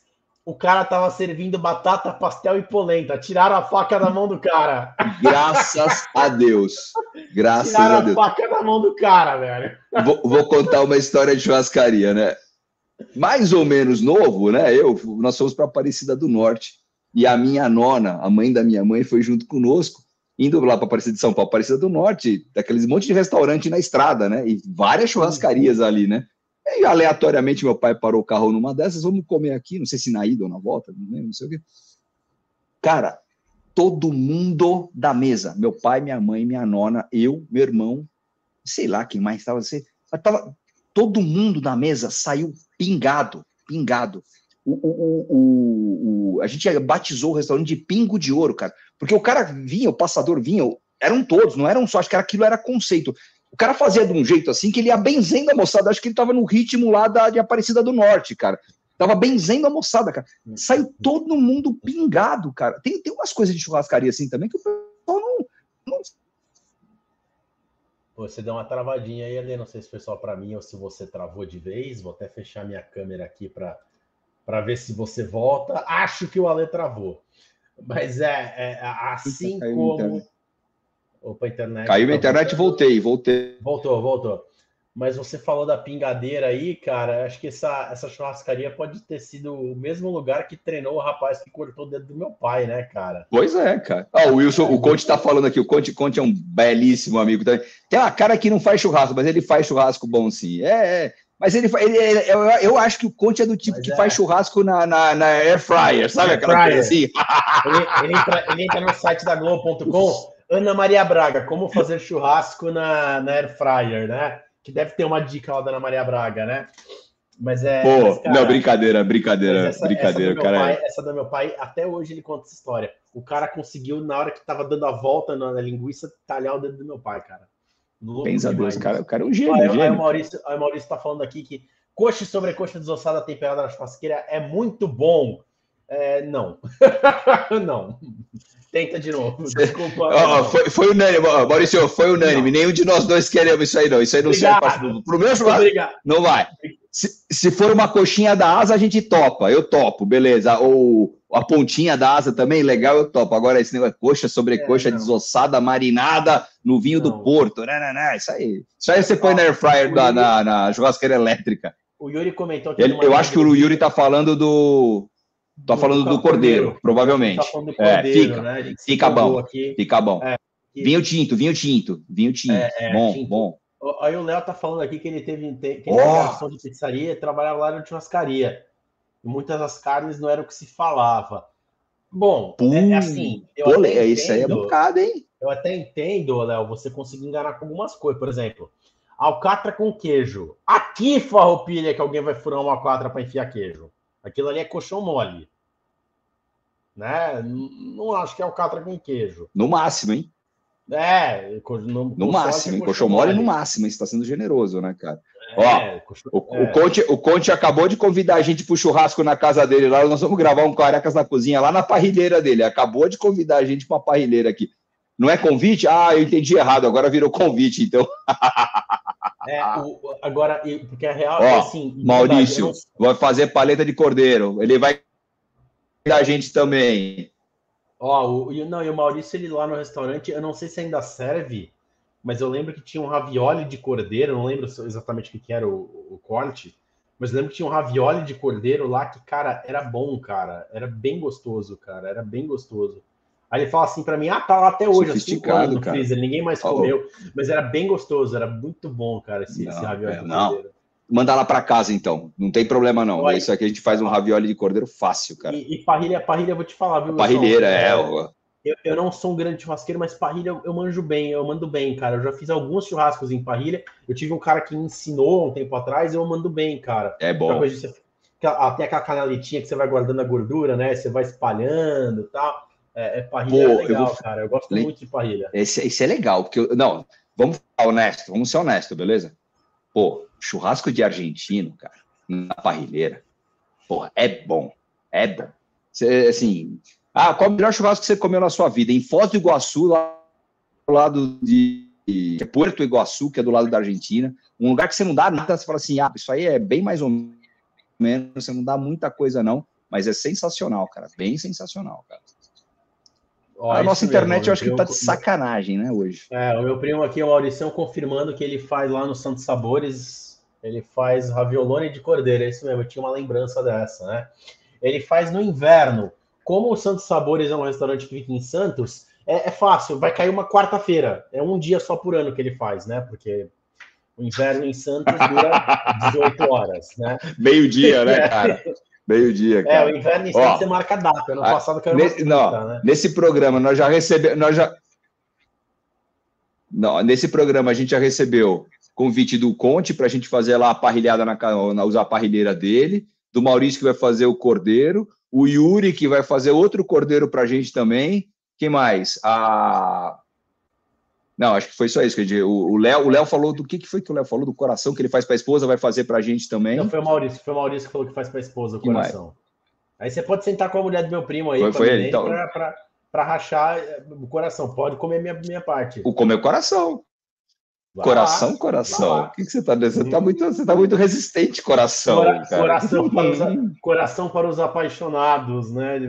o cara tava servindo batata, pastel e polenta. Tiraram a faca da mão do cara. Graças a Deus. Graças Tiraram a Deus. Tiraram a faca da mão do cara, velho. Vou, vou, contar uma história de churrascaria, né? Mais ou menos novo, né? Eu, nós fomos para Aparecida do Norte e a minha nona, a mãe da minha mãe, foi junto conosco, indo lá para Aparecida de São Paulo, Aparecida do Norte, daqueles monte de restaurante na estrada, né? E várias churrascarias ali, né? E aleatoriamente meu pai parou o carro numa dessas, vamos comer aqui, não sei se na ida ou na volta, não lembro, não sei o quê. Cara, todo mundo da mesa, meu pai, minha mãe, minha nona, eu, meu irmão, sei lá quem mais estava, sei, tava, todo mundo da mesa saiu pingado, pingado. O, o, o, o, a gente batizou o restaurante de Pingo de Ouro, cara, porque o cara vinha, o passador vinha, eram todos, não eram só, acho que aquilo era conceito. O cara fazia de um jeito assim que ele ia benzendo a moçada. Acho que ele tava no ritmo lá da, de Aparecida do Norte, cara. Tava benzendo a moçada, cara. Saiu todo mundo pingado, cara. Tem, tem umas coisas de churrascaria assim também que o pessoal não. não... Você deu uma travadinha aí, Ale. Não sei se foi só para mim ou se você travou de vez. Vou até fechar minha câmera aqui para ver se você volta. Acho que o Ale travou. Mas é, é assim como. Opa, internet. Caiu a internet, voltei, voltei. Voltou, voltou. Mas você falou da pingadeira aí, cara. Acho que essa, essa churrascaria pode ter sido o mesmo lugar que treinou o rapaz que cortou o dedo do meu pai, né, cara? Pois é, cara. Ah, o Wilson, o Conte tá falando aqui. O Conte, Conte é um belíssimo amigo também. Tem uma cara que não faz churrasco, mas ele faz churrasco bom sim. É, é. Mas ele, ele, ele eu, eu, acho que o Conte é do tipo mas que é. faz churrasco na, na, na Air Fryer, sabe air aquela fryer. coisa assim? [LAUGHS] Ele, ele, entra, ele entra no site da Globo.com Ana Maria Braga, como fazer churrasco na, na Air Fryer, né? Que deve ter uma dica lá da Ana Maria Braga, né? Mas é. Pô, mas, cara, não, brincadeira, brincadeira, essa, brincadeira, essa cara. Pai, essa do meu pai, até hoje ele conta essa história. O cara conseguiu, na hora que tava dando a volta na, na linguiça, talhar o dedo do meu pai, cara. Pensa Deus, cara, o cara é um gênio. Aí, gênio. aí, o Maurício, aí o Maurício tá falando aqui que coxa e sobrecoxa desossada temperada na churrasqueira é muito bom. É, não. [LAUGHS] não. Tenta de novo. Desculpa. Oh, foi, foi unânime, Maurício, foi unânime. Não. Nenhum de nós dois queremos isso aí, não. Isso aí não Obrigado. serve para o meu churrasco. Não vai. Se, se for uma coxinha da asa, a gente topa. Eu topo, beleza. Ou a pontinha da asa também, legal, eu topo. Agora, esse negócio, coxa sobre é, coxa, desossada, marinada no vinho não. do Porto. Não, não, não, isso aí. Isso aí você põe na air fryer, na, na, na churrasqueira elétrica. O Yuri comentou que. eu acho que o Yuri está falando do Do falando do cordeiro, cordeiro, provavelmente. Tá falando do cordeiro, é, fica, né? Fica bom. Aqui. Fica bom. É, vinho tinto, vinho tinto, vinho tinto. É, é, bom, tinto. bom. Aí o Léo tá falando aqui que ele teve, que ele oh! de pizzaria e trabalhava lá na churrascaria. E muitas das carnes não era o que se falava. Bom, Pum, é, é assim. Eu isso aí é bocado, hein? Eu até entendo, Léo, você conseguir enganar com algumas coisas. Por exemplo, alcatra com queijo. Aqui, farroupilha, que alguém vai furar uma alcatra para enfiar queijo. Aquilo ali é colchão mole. Né? Não acho que é alcatra com queijo. No máximo, hein? É, no, no máximo, em colchão mole no máximo, está sendo generoso, né, cara? É, Ó, o, é. o, Conte, o Conte acabou de convidar a gente para o churrasco na casa dele lá. Nós vamos gravar um Carecas na cozinha lá na parrilheira dele. Acabou de convidar a gente para uma parrilheira aqui. Não é convite? Ah, eu entendi errado, agora virou convite, então. [LAUGHS] É, o, agora, porque a real Ó, é assim. Maurício, não... vai fazer paleta de cordeiro. Ele vai da gente também. Ó, o, não, e o Maurício, ele lá no restaurante, eu não sei se ainda serve, mas eu lembro que tinha um ravioli de cordeiro, não lembro exatamente o que era o, o corte, Mas lembro que tinha um ravioli de cordeiro lá que, cara, era bom, cara. Era bem gostoso, cara. Era bem gostoso. Aí ele fala assim para mim: ah, tá lá até hoje, assim, no cara. freezer, ninguém mais comeu. Mas era bem gostoso, era muito bom, cara, esse, não, esse ravioli é, de cordeiro. Manda lá para casa, então. Não tem problema, não. Olha, Isso aqui a gente faz um ravioli de cordeiro fácil, cara. E, e parrilha, parrilha, vou te falar, viu? Parrilheira, é. Eu, eu, não sou um grande churrasqueiro, mas parrilha eu, eu, manjo bem, eu mando bem, cara. Eu já fiz alguns churrascos em parrilha. Eu tive um cara que me ensinou um tempo atrás, eu mando bem, cara. É bom. Você, ah, tem aquela canaletinha que você vai guardando a gordura, né? Você vai espalhando e tal. É, é parrilha Pô, legal, vou... cara. Eu gosto Le... muito de parrilha. Esse, esse é legal, porque eu... não, vamos ser honesto, vamos ser honesto, beleza? Pô, churrasco de argentino, cara, na parrilheira. Porra, é bom. É bom. Cê, assim, ah, qual é o melhor churrasco que você comeu na sua vida? Em Foz do Iguaçu, lá do lado de é Porto Iguaçu, que é do lado da Argentina. Um lugar que você não dá nada, você fala assim, ah, isso aí é bem mais ou menos, você não dá muita coisa não, mas é sensacional, cara, bem sensacional, cara. Ó, a nossa internet mesmo, eu acho que tá de sacanagem, né, hoje. É, o meu primo aqui, o Maurição, confirmando que ele faz lá no Santos Sabores, ele faz raviolone de cordeiro, é isso mesmo, eu tinha uma lembrança dessa, né? Ele faz no inverno. Como o Santos Sabores é um restaurante que fica em Santos, é, é fácil, vai cair uma quarta-feira. É um dia só por ano que ele faz, né? Porque o inverno em Santos dura [LAUGHS] 18 horas, né? Meio-dia, né, cara? [LAUGHS] Meio-dia, cara. É, o inverno em você marca a data. Ano passado que nesse, não, né? Nesse programa, nós já recebemos. Nós já... Não, nesse programa a gente já recebeu convite do Conte para a gente fazer lá a parrilhada na, na usar a parrilheira dele, do Maurício que vai fazer o cordeiro, o Yuri que vai fazer outro cordeiro para a gente também. Quem mais? A não, acho que foi só isso. Que o Léo, o Léo falou do que, que foi que o Léo falou do coração que ele faz para a esposa, vai fazer para a gente também. Não, foi o Maurício, foi o Maurício que falou que faz para a esposa o coração. Aí você pode sentar com a mulher do meu primo aí, foi, foi ele, então. para rachar eh, o coração. Pode comer minha, minha parte. O comer o coração. Coração, lá, coração. O que, que você está Você está muito, você tá muito resistente, coração. Cora, coração, para os, [LAUGHS] coração para os apaixonados, né?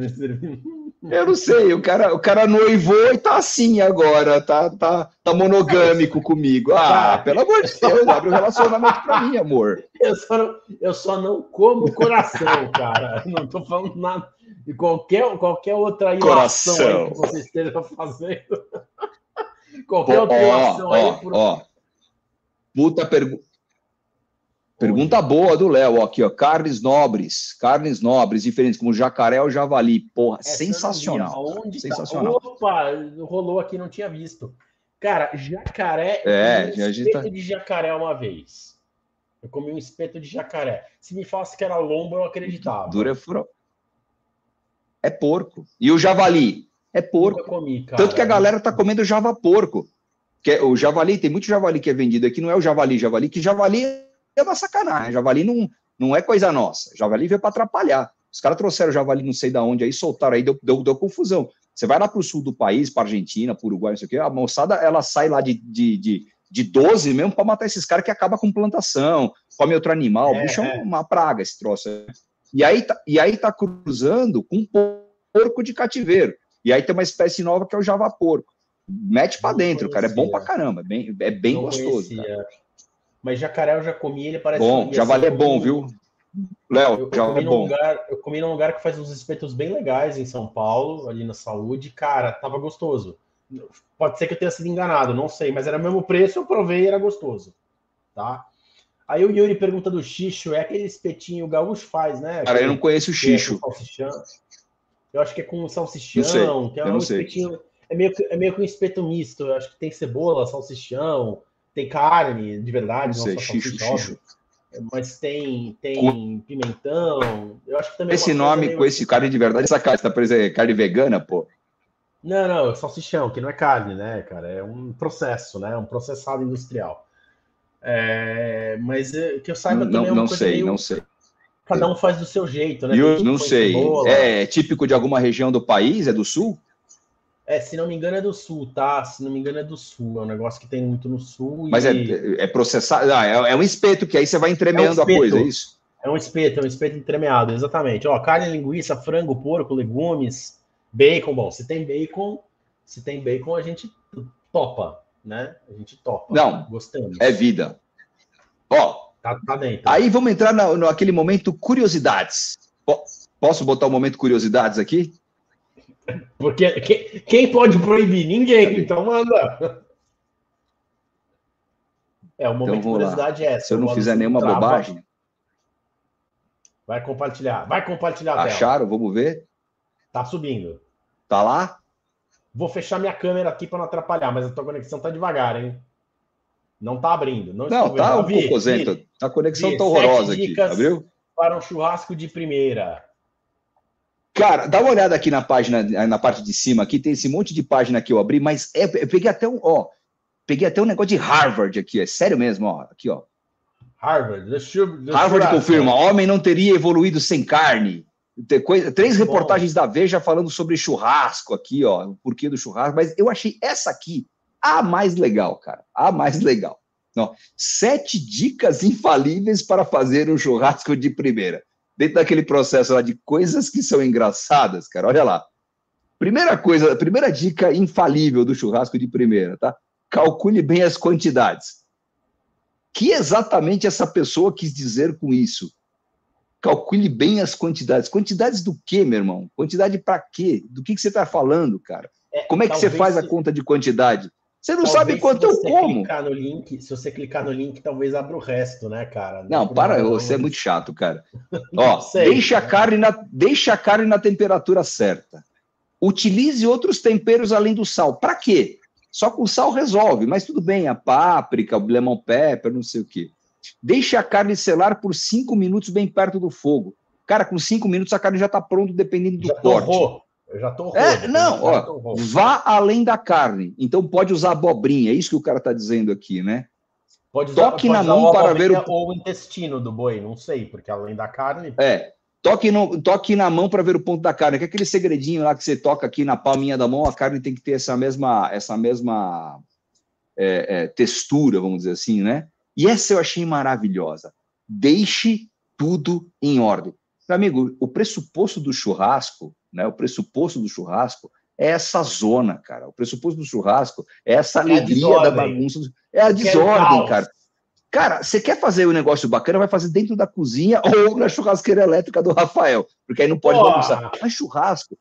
Eu não sei, o cara, o cara noivou e tá assim agora, tá, tá, tá monogâmico comigo. Ah, pelo amor de Deus, [LAUGHS] abre o um relacionamento pra mim, amor. Eu só, não, eu só não como coração, cara. Não tô falando nada de qualquer, qualquer outra ilação que você esteja fazendo. [LAUGHS] qualquer outra ilação aí. Por... Puta pergunta. Pergunta boa do Léo, aqui, ó. Carnes nobres, carnes nobres, diferentes, como jacaré ou javali. Porra, Essa sensacional. Onde tá? sensacional. Tá? Opa, rolou aqui, não tinha visto. Cara, jacaré. É, um espeto tá... de jacaré uma vez. Eu comi um espeto de jacaré. Se me falasse que era lombo, eu acreditava. Dura é furo. É porco. E o javali? É porco. Comi, Tanto que a galera tá comendo java porco. Que é, o javali, tem muito javali que é vendido aqui, não é o javali, javali, que javali é uma sacanagem. Javali não, não é coisa nossa. Javali veio para atrapalhar. Os caras trouxeram javali não sei da onde aí, soltaram aí, deu, deu, deu confusão. Você vai lá para o sul do país, para Argentina, para Uruguai, não sei o quê, a moçada ela sai lá de, de, de, de 12 mesmo para matar esses caras que acaba com plantação, come outro animal. É, bicho é uma praga esse troço. Né? E aí, tá, e aí tá cruzando com porco de cativeiro. E aí tem uma espécie nova que é o javaporco. Mete para dentro, cara. É bom para caramba. É bem, é bem gostoso. Mas jacaré eu já comi, ele parece. Bom, javali é bom, viu? Léo, já é bom. Lugar, eu comi num lugar que faz uns espetos bem legais em São Paulo, ali na saúde. Cara, tava gostoso. Pode ser que eu tenha sido enganado, não sei, mas era o mesmo preço, eu provei e era gostoso. Tá? Aí o Yuri pergunta do xixo, é aquele espetinho o gaúcho faz, né? Cara, eu não conheço o xixo. É eu acho que é com salsichão, que é um espetinho. É meio, que, é meio que um espeto misto. Eu acho que tem cebola, salsichão, tem carne de verdade, não, sei, xixo, xixo. Mas tem, tem pimentão. Eu acho que também. É esse nome com esse carne de verdade, essa carne, tá parecendo é carne vegana, pô. Não, não, é salsichão, que não é carne, né, cara? É um processo, né? Um processado industrial. É, mas é, que eu saiba não, também é não sei, meio... não sei. Cada um faz do seu jeito, né? Eu não sei. É típico de alguma região do país? É do sul? É, se não me engano é do sul, tá? Se não me engano é do sul. É um negócio que tem muito no sul. Mas é, é processado. Ah, é, é, um espeto que aí você vai entremeando é um a coisa, é isso? É um espeto, é um espeto entremeado, exatamente. Ó, carne, linguiça, frango, porco, legumes, bacon. Bom, se tem bacon, se tem bacon, a gente topa, né? A gente topa. Não, gostamos. É vida. Ó, Tá, tá dentro. Aí vamos entrar no, no aquele momento curiosidades. Posso botar o um momento curiosidades aqui? Porque quem, quem pode proibir? Ninguém, [LAUGHS] então manda. É, o momento então, de curiosidade lá. é essa. Se eu não fizer nenhuma trava. bobagem. Vai compartilhar. Vai compartilhar a Acharam? Tela. Vamos ver. Tá subindo. Tá lá? Vou fechar minha câmera aqui para não atrapalhar, mas a tua conexão tá devagar, hein? Não tá abrindo. Não, não tá um pouco cozento. A conexão tá horrorosa aqui. Abriu? Para um churrasco de primeira. Cara, dá uma olhada aqui na página, na parte de cima, aqui tem esse monte de página que eu abri, mas é, eu peguei até um, ó, peguei até um negócio de Harvard aqui, é sério mesmo, ó, aqui, ó. Harvard, deixa, deixa Harvard confirma, homem não teria evoluído sem carne. Coisa, três Bom. reportagens da Veja falando sobre churrasco aqui, ó, o porquê do churrasco, mas eu achei essa aqui a mais legal, cara, a mais legal. Não, sete dicas infalíveis para fazer um churrasco de primeira dentro daquele processo lá de coisas que são engraçadas, cara, olha lá. Primeira coisa, primeira dica infalível do churrasco de primeira, tá? Calcule bem as quantidades. Que exatamente essa pessoa quis dizer com isso? Calcule bem as quantidades. Quantidades do quê, meu irmão? Quantidade para quê? Do que, que você está falando, cara? É, Como é que você faz se... a conta de quantidade? Você não talvez sabe quanto eu como. No link, se você clicar no link, talvez abra o resto, né, cara? Não, não para, você é muito chato, cara. [LAUGHS] Ó, sei, deixa, a carne na, deixa a carne na temperatura certa. Utilize outros temperos além do sal. Para quê? Só com sal resolve, mas tudo bem, a páprica, o lemon pepper, não sei o quê. Deixe a carne selar por cinco minutos bem perto do fogo. Cara, com cinco minutos a carne já está pronta, dependendo do já corte. Torrou. Eu já tô É, não, ó, vá além da carne. Então pode usar abobrinha, é isso que o cara está dizendo aqui, né? Pode usar, Toque pode na mão para ver o ou o intestino do boi, não sei, porque além da carne. É. Toque, no, toque na mão para ver o ponto da carne, que é aquele segredinho lá que você toca aqui na palminha da mão, a carne tem que ter essa mesma, essa mesma é, é, textura, vamos dizer assim, né? E essa eu achei maravilhosa. Deixe tudo em ordem. Meu amigo, o pressuposto do churrasco né? O pressuposto do churrasco é essa zona, cara. O pressuposto do churrasco é essa é alegria é da bagunça. É a desordem, cara. Cara, você quer fazer um negócio bacana, vai fazer dentro da cozinha [LAUGHS] ou na churrasqueira elétrica do Rafael, porque aí não pode bagunçar. Mas churrasco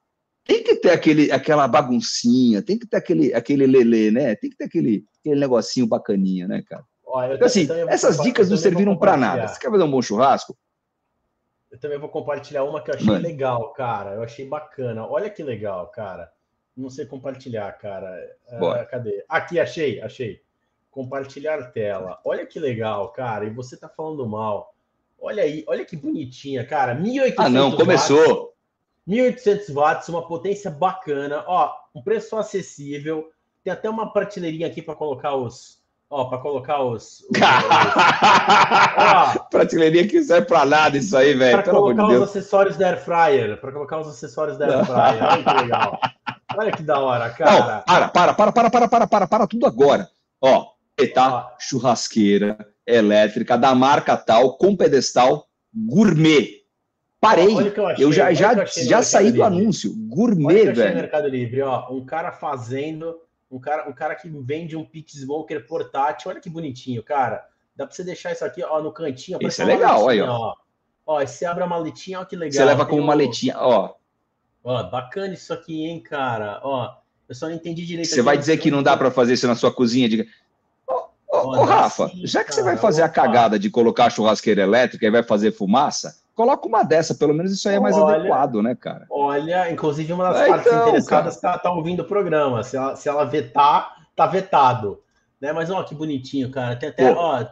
tem que ter aquele, aquela baguncinha, tem que ter aquele, aquele lelê, né? Tem que ter aquele, aquele negocinho bacaninha, né, cara? Então, assim, essas dicas não serviram para nada. Você quer fazer um bom churrasco? Eu também vou compartilhar uma que eu achei Mano. legal, cara. Eu achei bacana. Olha que legal, cara. Não sei compartilhar, cara. Uh, cadê? Aqui, achei, achei. Compartilhar tela. Olha que legal, cara. E você tá falando mal. Olha aí, olha que bonitinha, cara. 1800 Ah, não, começou. Watts, 1800 watts, uma potência bacana. Ó, um preço acessível. Tem até uma prateleirinha aqui para colocar os, Ó, para colocar os. os. [LAUGHS] Prateleirinha que serve para nada isso aí, velho. Para colocar os acessórios da Air Fryer. Para colocar os acessórios da Air Fryer. Olha que legal. Olha que da hora, cara. Não, para, para, para, para, para, para, para, para tudo agora. Ó, tá churrasqueira elétrica da marca tal, com pedestal gourmet. Parei. Eu, eu, já, já, já saí do anúncio. Gourmet, velho. No Mercado Livre, ó, um cara fazendo um cara, um cara que vende um pit smoker portátil. Olha que bonitinho, cara. Dá para você deixar isso aqui ó, no cantinho. Isso é legal, aí, ó. Ó, você abre a maletinha, ó, que legal. Você leva como maletinha, ó. Ó, bacana isso aqui, hein, cara. Ó, eu só não entendi direito. Você vai dizer que não dá para fazer isso na sua cozinha? Diga. Ô, Rafa, sim, já que cara, você vai fazer opa. a cagada de colocar a churrasqueira elétrica e vai fazer fumaça, coloca uma dessa, pelo menos isso aí é mais olha, adequado, né, cara? Olha, inclusive uma das é, partes então, interessadas cara. tá, ouvindo o programa. Se ela, se ela vetar, tá vetado. Né? Mas ó, que bonitinho, cara. Tem até, Pô. ó,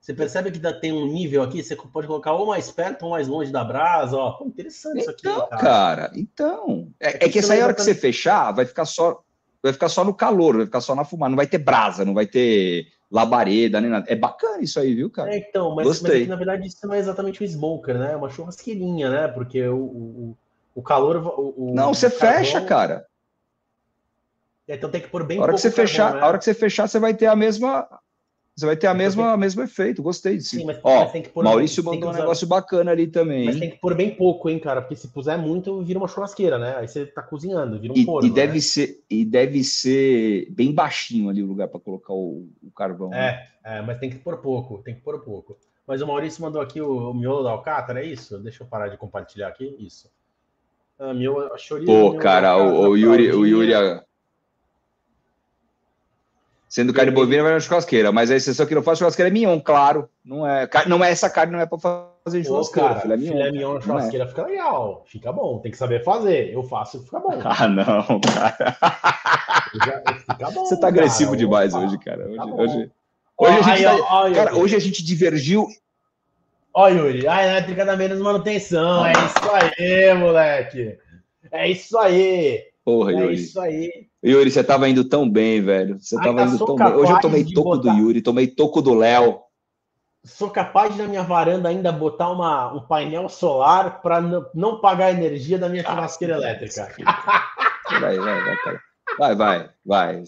você percebe que tem um nível aqui, você pode colocar ou mais perto ou mais longe da brasa, ó. Pô, interessante então, isso aqui, cara. cara. Então, é, é que essa aí, hora que você fechar, vai ficar só vai ficar só no calor, vai ficar só na fumaça, não vai ter brasa, não vai ter labareda, nem nada. É bacana isso aí, viu, cara? É, então, mas, Gostei. mas na verdade isso não é exatamente um smoker, né? É uma churrasqueirinha, né? Porque o, o, o calor. O, não, você fecha, cara. É, então tem que pôr bem a hora que você carvão, fechar, né? A hora que você fechar, você vai ter a mesma. Você vai ter a mesma, mesmo efeito, gostei disso. Sim, mas, Ó, mas tem que pôr Maurício mandou um usar... negócio bacana ali também. Mas tem que pôr bem pouco, hein, cara? Porque se puser muito, vira uma churrasqueira, né? Aí você tá cozinhando, vira um e, forno. E deve, né? ser, e deve ser bem baixinho ali o lugar para colocar o, o, carvão. É, né? é, mas tem que pôr pouco, tem que pôr pouco. Mas o Maurício mandou aqui o, o miolo da Alcatra, é isso? Deixa eu parar de compartilhar aqui. Isso. Ah, miolo, Pô, cara, o, o, Yuri, o Yuri. Sendo carne bovina, vai na churrasqueira. Mas a exceção que não faz churrasqueira é mignon, claro. Não é, não é essa carne, não é para fazer churrasqueira. Cara, filé mignon, filé mignon na churrasqueira é. fica legal. Fica bom. Tem que saber fazer. Eu faço, fica bom. [LAUGHS] Ah, não, cara. Já, bom, Você tá agressivo cara. demais Opa, hoje, cara. Hoje, hoje, hoje, a gente, tá, ó, cara, hoje a gente divergiu Ó, Yuri, a elétrica dá menos manutenção. É isso aí, moleque. É isso aí. Porra, é Yuri. isso aí. Yuri, você tava indo tão bem, velho. Você tava indo tão bem. Hoje eu tomei toco botar... do Yuri, tomei toco do Léo. Sou capaz de na minha varanda ainda botar uma, um painel solar para não pagar a energia da minha churrasqueira elétrica. [LAUGHS] Vai, vai, vai, cara. Vai, vai, vai.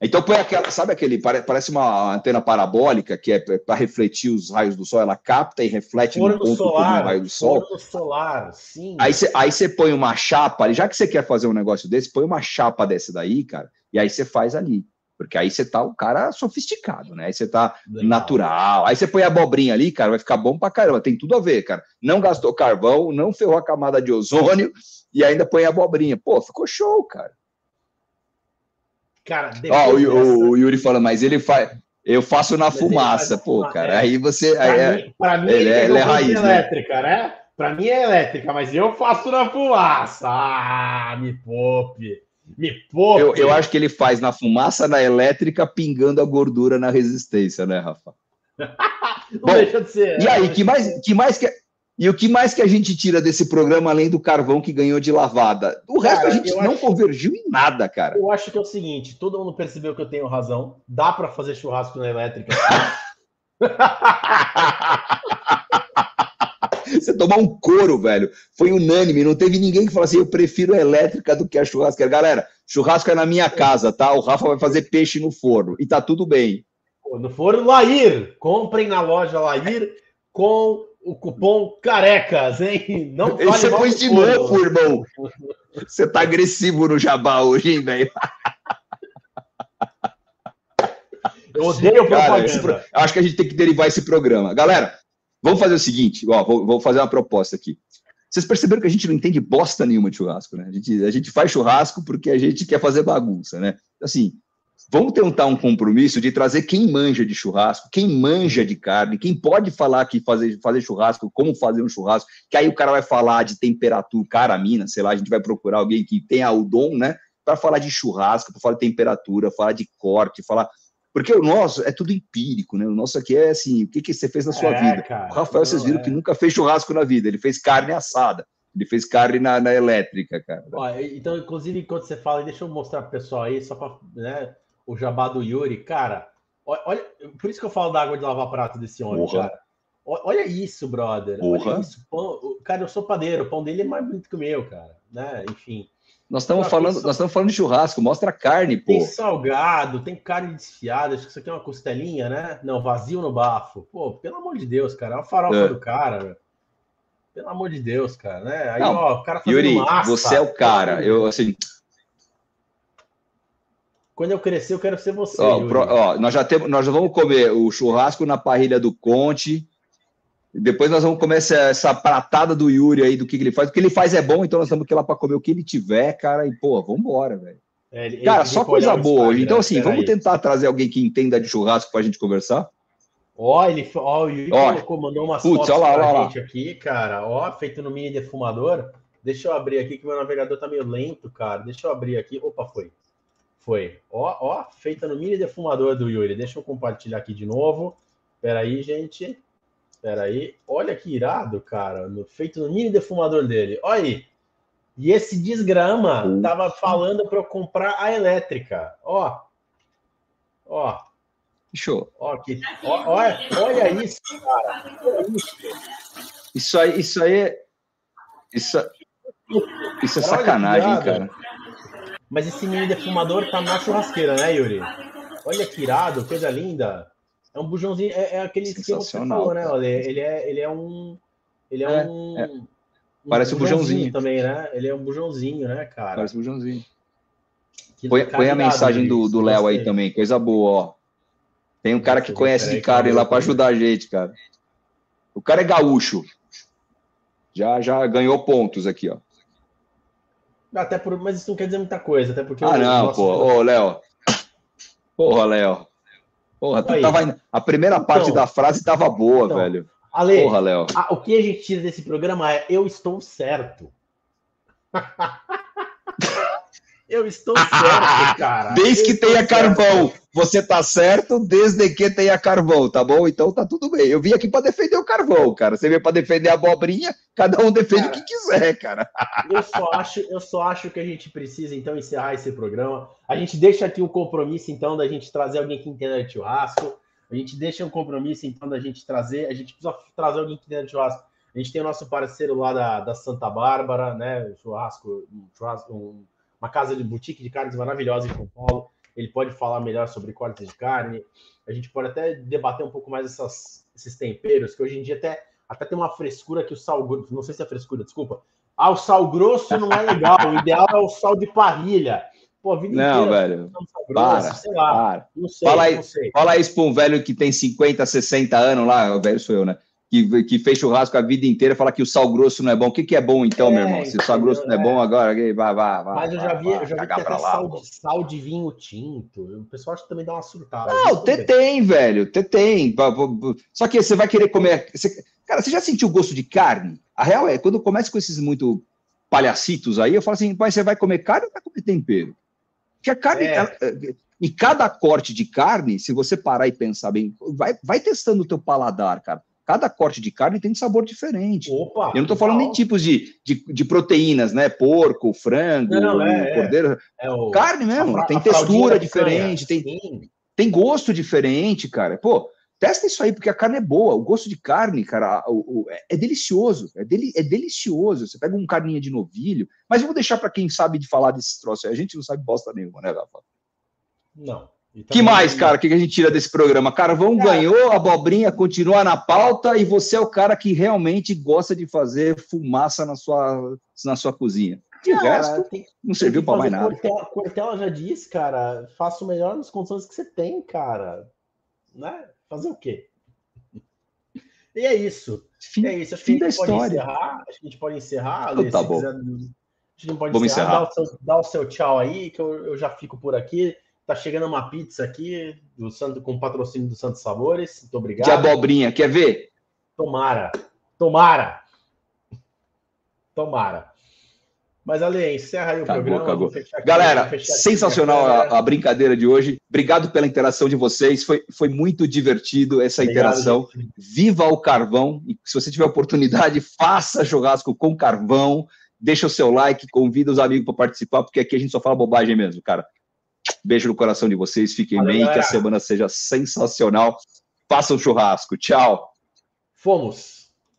Então põe aquela, sabe aquele, parece uma antena parabólica que é para refletir os raios do sol, ela capta e reflete no ponto solar, raio do sol. Forno solar, sim. Aí você, aí põe uma chapa, já que você quer fazer um negócio desse, põe uma chapa dessa daí, cara, e aí você faz ali. Porque aí você tá um cara sofisticado, né? Aí você tá Legal. natural. Aí você põe a abobrinha ali, cara, vai ficar bom pra caramba. Tem tudo a ver, cara. Não gastou carvão, não ferrou a camada de ozônio e ainda põe a abobrinha. Pô, ficou show, cara. Cara, Ó, o, o, Yuri fala, mas ele faz. Eu faço na fumaça, pô, cara. É. Aí você. Pra aí é- mim, pra mim ele, é, ele é raiz. Né? Elétrica, né? Pra mim é elétrica, mas eu faço na fumaça. Ah, me poupe. Me poupe. Eu, eu acho que ele faz na fumaça, na elétrica, pingando a gordura na resistência, né, Rafa? [LAUGHS] Não Bom, deixa de ser. E aí, que mais, que mais que. E o que mais que a gente tira desse programa, além do carvão que ganhou de lavada? O resto cara, a gente não acho, convergiu em nada, cara. Eu acho que é o seguinte: todo mundo percebeu que eu tenho razão. Dá para fazer churrasco na elétrica. [LAUGHS] Você tomar um couro, velho. Foi unânime. Não teve ninguém que falou assim: eu prefiro a elétrica do que a churrasqueira. Galera, churrasco é na minha casa, tá? O Rafa vai fazer peixe no forno. E tá tudo bem. No forno Lair. Comprem na loja Lair com o cupom carecas, hein? Não vale Você foi de novo, irmão. Você tá agressivo no jabá hoje, hein, velho? Eu odeio Cara, pro... Acho que a gente tem que derivar esse programa. Galera, vamos fazer o seguinte, ó, vou, vou, fazer uma proposta aqui. Vocês perceberam que a gente não entende bosta nenhuma de churrasco, né? A gente, a gente faz churrasco porque a gente quer fazer bagunça, né? Assim, Vamos tentar um compromisso de trazer quem manja de churrasco, quem manja de carne, quem pode falar que fazer, fazer churrasco, como fazer um churrasco, que aí o cara vai falar de temperatura, cara, mina, sei lá, a gente vai procurar alguém que tenha o dom, né, para falar de churrasco, para falar de temperatura, falar de corte, falar. Porque o nosso é tudo empírico, né? O nosso aqui é assim, o que, que você fez na sua é, vida? Cara, o Rafael, vocês viram é. que nunca fez churrasco na vida, ele fez carne assada. Ele fez carne na, na elétrica, cara. Ó, então, inclusive, enquanto você fala, deixa eu mostrar para o pessoal aí, só para né, o jabá do Yuri, cara, olha, por isso que eu falo da água de lavar prato desse homem, Porra. cara. Olha isso, brother. Porra. Olha isso. Pão, cara, eu sou padeiro, o pão dele é mais bonito que o meu, cara. Né? Enfim. Nós estamos falando, nós estamos falando de churrasco, mostra a carne, pô. Tem salgado, tem carne desfiada, acho que isso aqui é uma costelinha, né? Não, vazio no bafo. Pô, pelo amor de Deus, cara, é uma farofa é. do cara, velho. Pelo amor de Deus, cara, né? Aí, Não, ó, o cara fazendo Yuri, massa, você é o cara. Eu, assim, quando eu crescer, eu quero ser você. Ó, pro, ó, nós já temos, nós já vamos comer o churrasco na parrilha do Conte. Depois nós vamos comer essa, essa pratada do Yuri aí, do que, que ele faz. O que ele faz é bom, então nós estamos aqui lá para comer o que ele tiver, cara. E, pô, vamos embora, velho. É, ele, cara, ele só coisa boa hoje. Então, assim, vamos aí. tentar trazer alguém que entenda de churrasco para a gente conversar. Ó, ele, ó, o Yuri ó, colocou, mandou umas putz, fotos lá, gente aqui, cara. Ó, feito no mini defumador. Deixa eu abrir aqui, que meu navegador tá meio lento, cara. Deixa eu abrir aqui. Opa, foi. Foi. Ó, ó, feita no mini defumador do Yuri. Deixa eu compartilhar aqui de novo. Espera aí, gente. Espera aí. Olha que irado, cara. No, feito no mini defumador dele. Olha aí. E esse desgrama tava falando para eu comprar a elétrica. Ó. Ó. Show. Ó, que, ó, olha, olha isso, cara. Olha isso. Isso aí, isso aí. Isso, isso é sacanagem, cara. Mas esse mini defumador tá na churrasqueira, né, Yuri? Olha que irado, coisa linda. É um bujãozinho, é, é aquele que você falou, né? Olha, ele é, ele é um. Ele é, é um. É. Parece um bujãozinho, também, né? Ele é um bujãozinho, né, cara? Parece um bujãozinho. põe, põe a mensagem do Léo aí também, coisa boa, ó. Tem um cara que conhece de carne lá para ajudar a gente, cara. O cara é gaúcho. Já, já ganhou pontos aqui, ó. Até por, mas isso não quer dizer muita coisa, até porque. Ah, não, pô. Ô, Léo. Porra, Léo. Porra, tu tava, a primeira então, parte da frase tava boa, então, velho. Ale, Porra, Léo. o que a gente tira desse programa é eu estou certo. [LAUGHS] Eu estou certo, [LAUGHS] cara. Desde eu que tenha certo. carvão. Você tá certo desde que tenha carvão, tá bom? Então tá tudo bem. Eu vim aqui para defender o carvão, cara. Você veio para defender a abobrinha, cada um defende cara, o que quiser, cara. [LAUGHS] Eu só acho, eu só acho que a gente precisa então encerrar esse programa. A gente deixa aqui o compromisso então da gente trazer alguém que entenda de churrasco. A gente deixa um compromisso então da gente trazer, a gente precisa trazer alguém que entenda de churrasco. A gente tem o nosso parceiro lá da, da Santa Bárbara, né? Churrasco, um churrasco, um uma casa de boutique de carnes maravilhosa em São Paulo. Ele pode falar melhor sobre cortes de carne. A gente pode até debater um pouco mais essas, esses temperos, que hoje em dia até, até tem uma frescura que o sal grosso, não sei se é frescura, desculpa. Ah, o sal grosso não é legal, o ideal é o sal de parrilha. Pô, a vida não, inteira, velho. Grosso, para, sei lá. Para. Não sei, fala aí, não sei. Fala isso para um velho que tem 50, 60 anos lá, o velho sou eu, né? Que, que fez churrasco a vida inteira fala que o sal grosso não é bom. O que, que é bom então, é, meu irmão? Se o sal grosso não é, bom, agora vai, vai, vai. Mas eu já vi, eu já vi que até sal de, sal de vinho tinto. O pessoal acha que também dá uma surtada. Não, te tem, velho, te tem. Só que você vai querer comer. Você... Cara, você já sentiu o gosto de carne? A real é, quando começa com esses muito palhacitos aí, eu falo assim, pai, você vai comer carne ou vai comer tempero? Porque a carne. É. e cada corte de carne, se você parar e pensar bem, vai, vai testando o teu paladar, cara cada corte de carne tem um sabor diferente. Opa, eu não estou falando nem tipos de, de, de, proteínas, né? Porco, frango, não, é, cordeiro. É, o, carne mesmo, tem textura diferente, tem, tem gosto diferente, cara. Pô, testa isso aí, porque a carne é boa. O gosto de carne, cara, o, o, é, é delicioso. É, deli, é delicioso. Você pega um carninha de novilho, mas eu vou deixar para quem sabe de falar desse troço. A gente não sabe bosta nenhuma, né, Rafa? Não. Que mais, cara? O que a gente tira desse programa? Carvão cara, ganhou, a abobrinha continua na pauta e você é o cara que realmente gosta de fazer fumaça na sua, na sua cozinha. De cara, resto, tem, não serviu para mais nada. Cortella, Cortella já disse, cara, faça o melhor nas condições que você tem, cara. Né? Fazer o quê? E é isso. Fim, é isso. Acho fim que a gente pode história. encerrar. Acho que a gente pode encerrar. Então, tá bom. Quiser, a gente pode Vamos encerrar. encerrar. Dá, o seu, dá o seu tchau aí, que eu, eu já fico por aqui. Tá chegando uma pizza aqui do Santo com patrocínio do Santos Sabores. Muito obrigado. De abobrinha, quer ver? Tomara. Tomara. Tomara. Mas, Ale, encerra aí o acabou, programa. Acabou. Galera, sensacional a, a, brincadeira de hoje. Obrigado pela interação de vocês. Foi, foi muito divertido essa Obrigado, interação. Gente. Viva o carvão. E se você tiver oportunidade, faça churrasco com carvão. Deixa o seu like, convida os amigos para participar, porque aqui a gente só fala bobagem mesmo, cara. Beijo no coração de vocês, fiquem Valeu, bem, galera. que a semana seja sensacional. Façam um churrasco. Tchau. Fomos.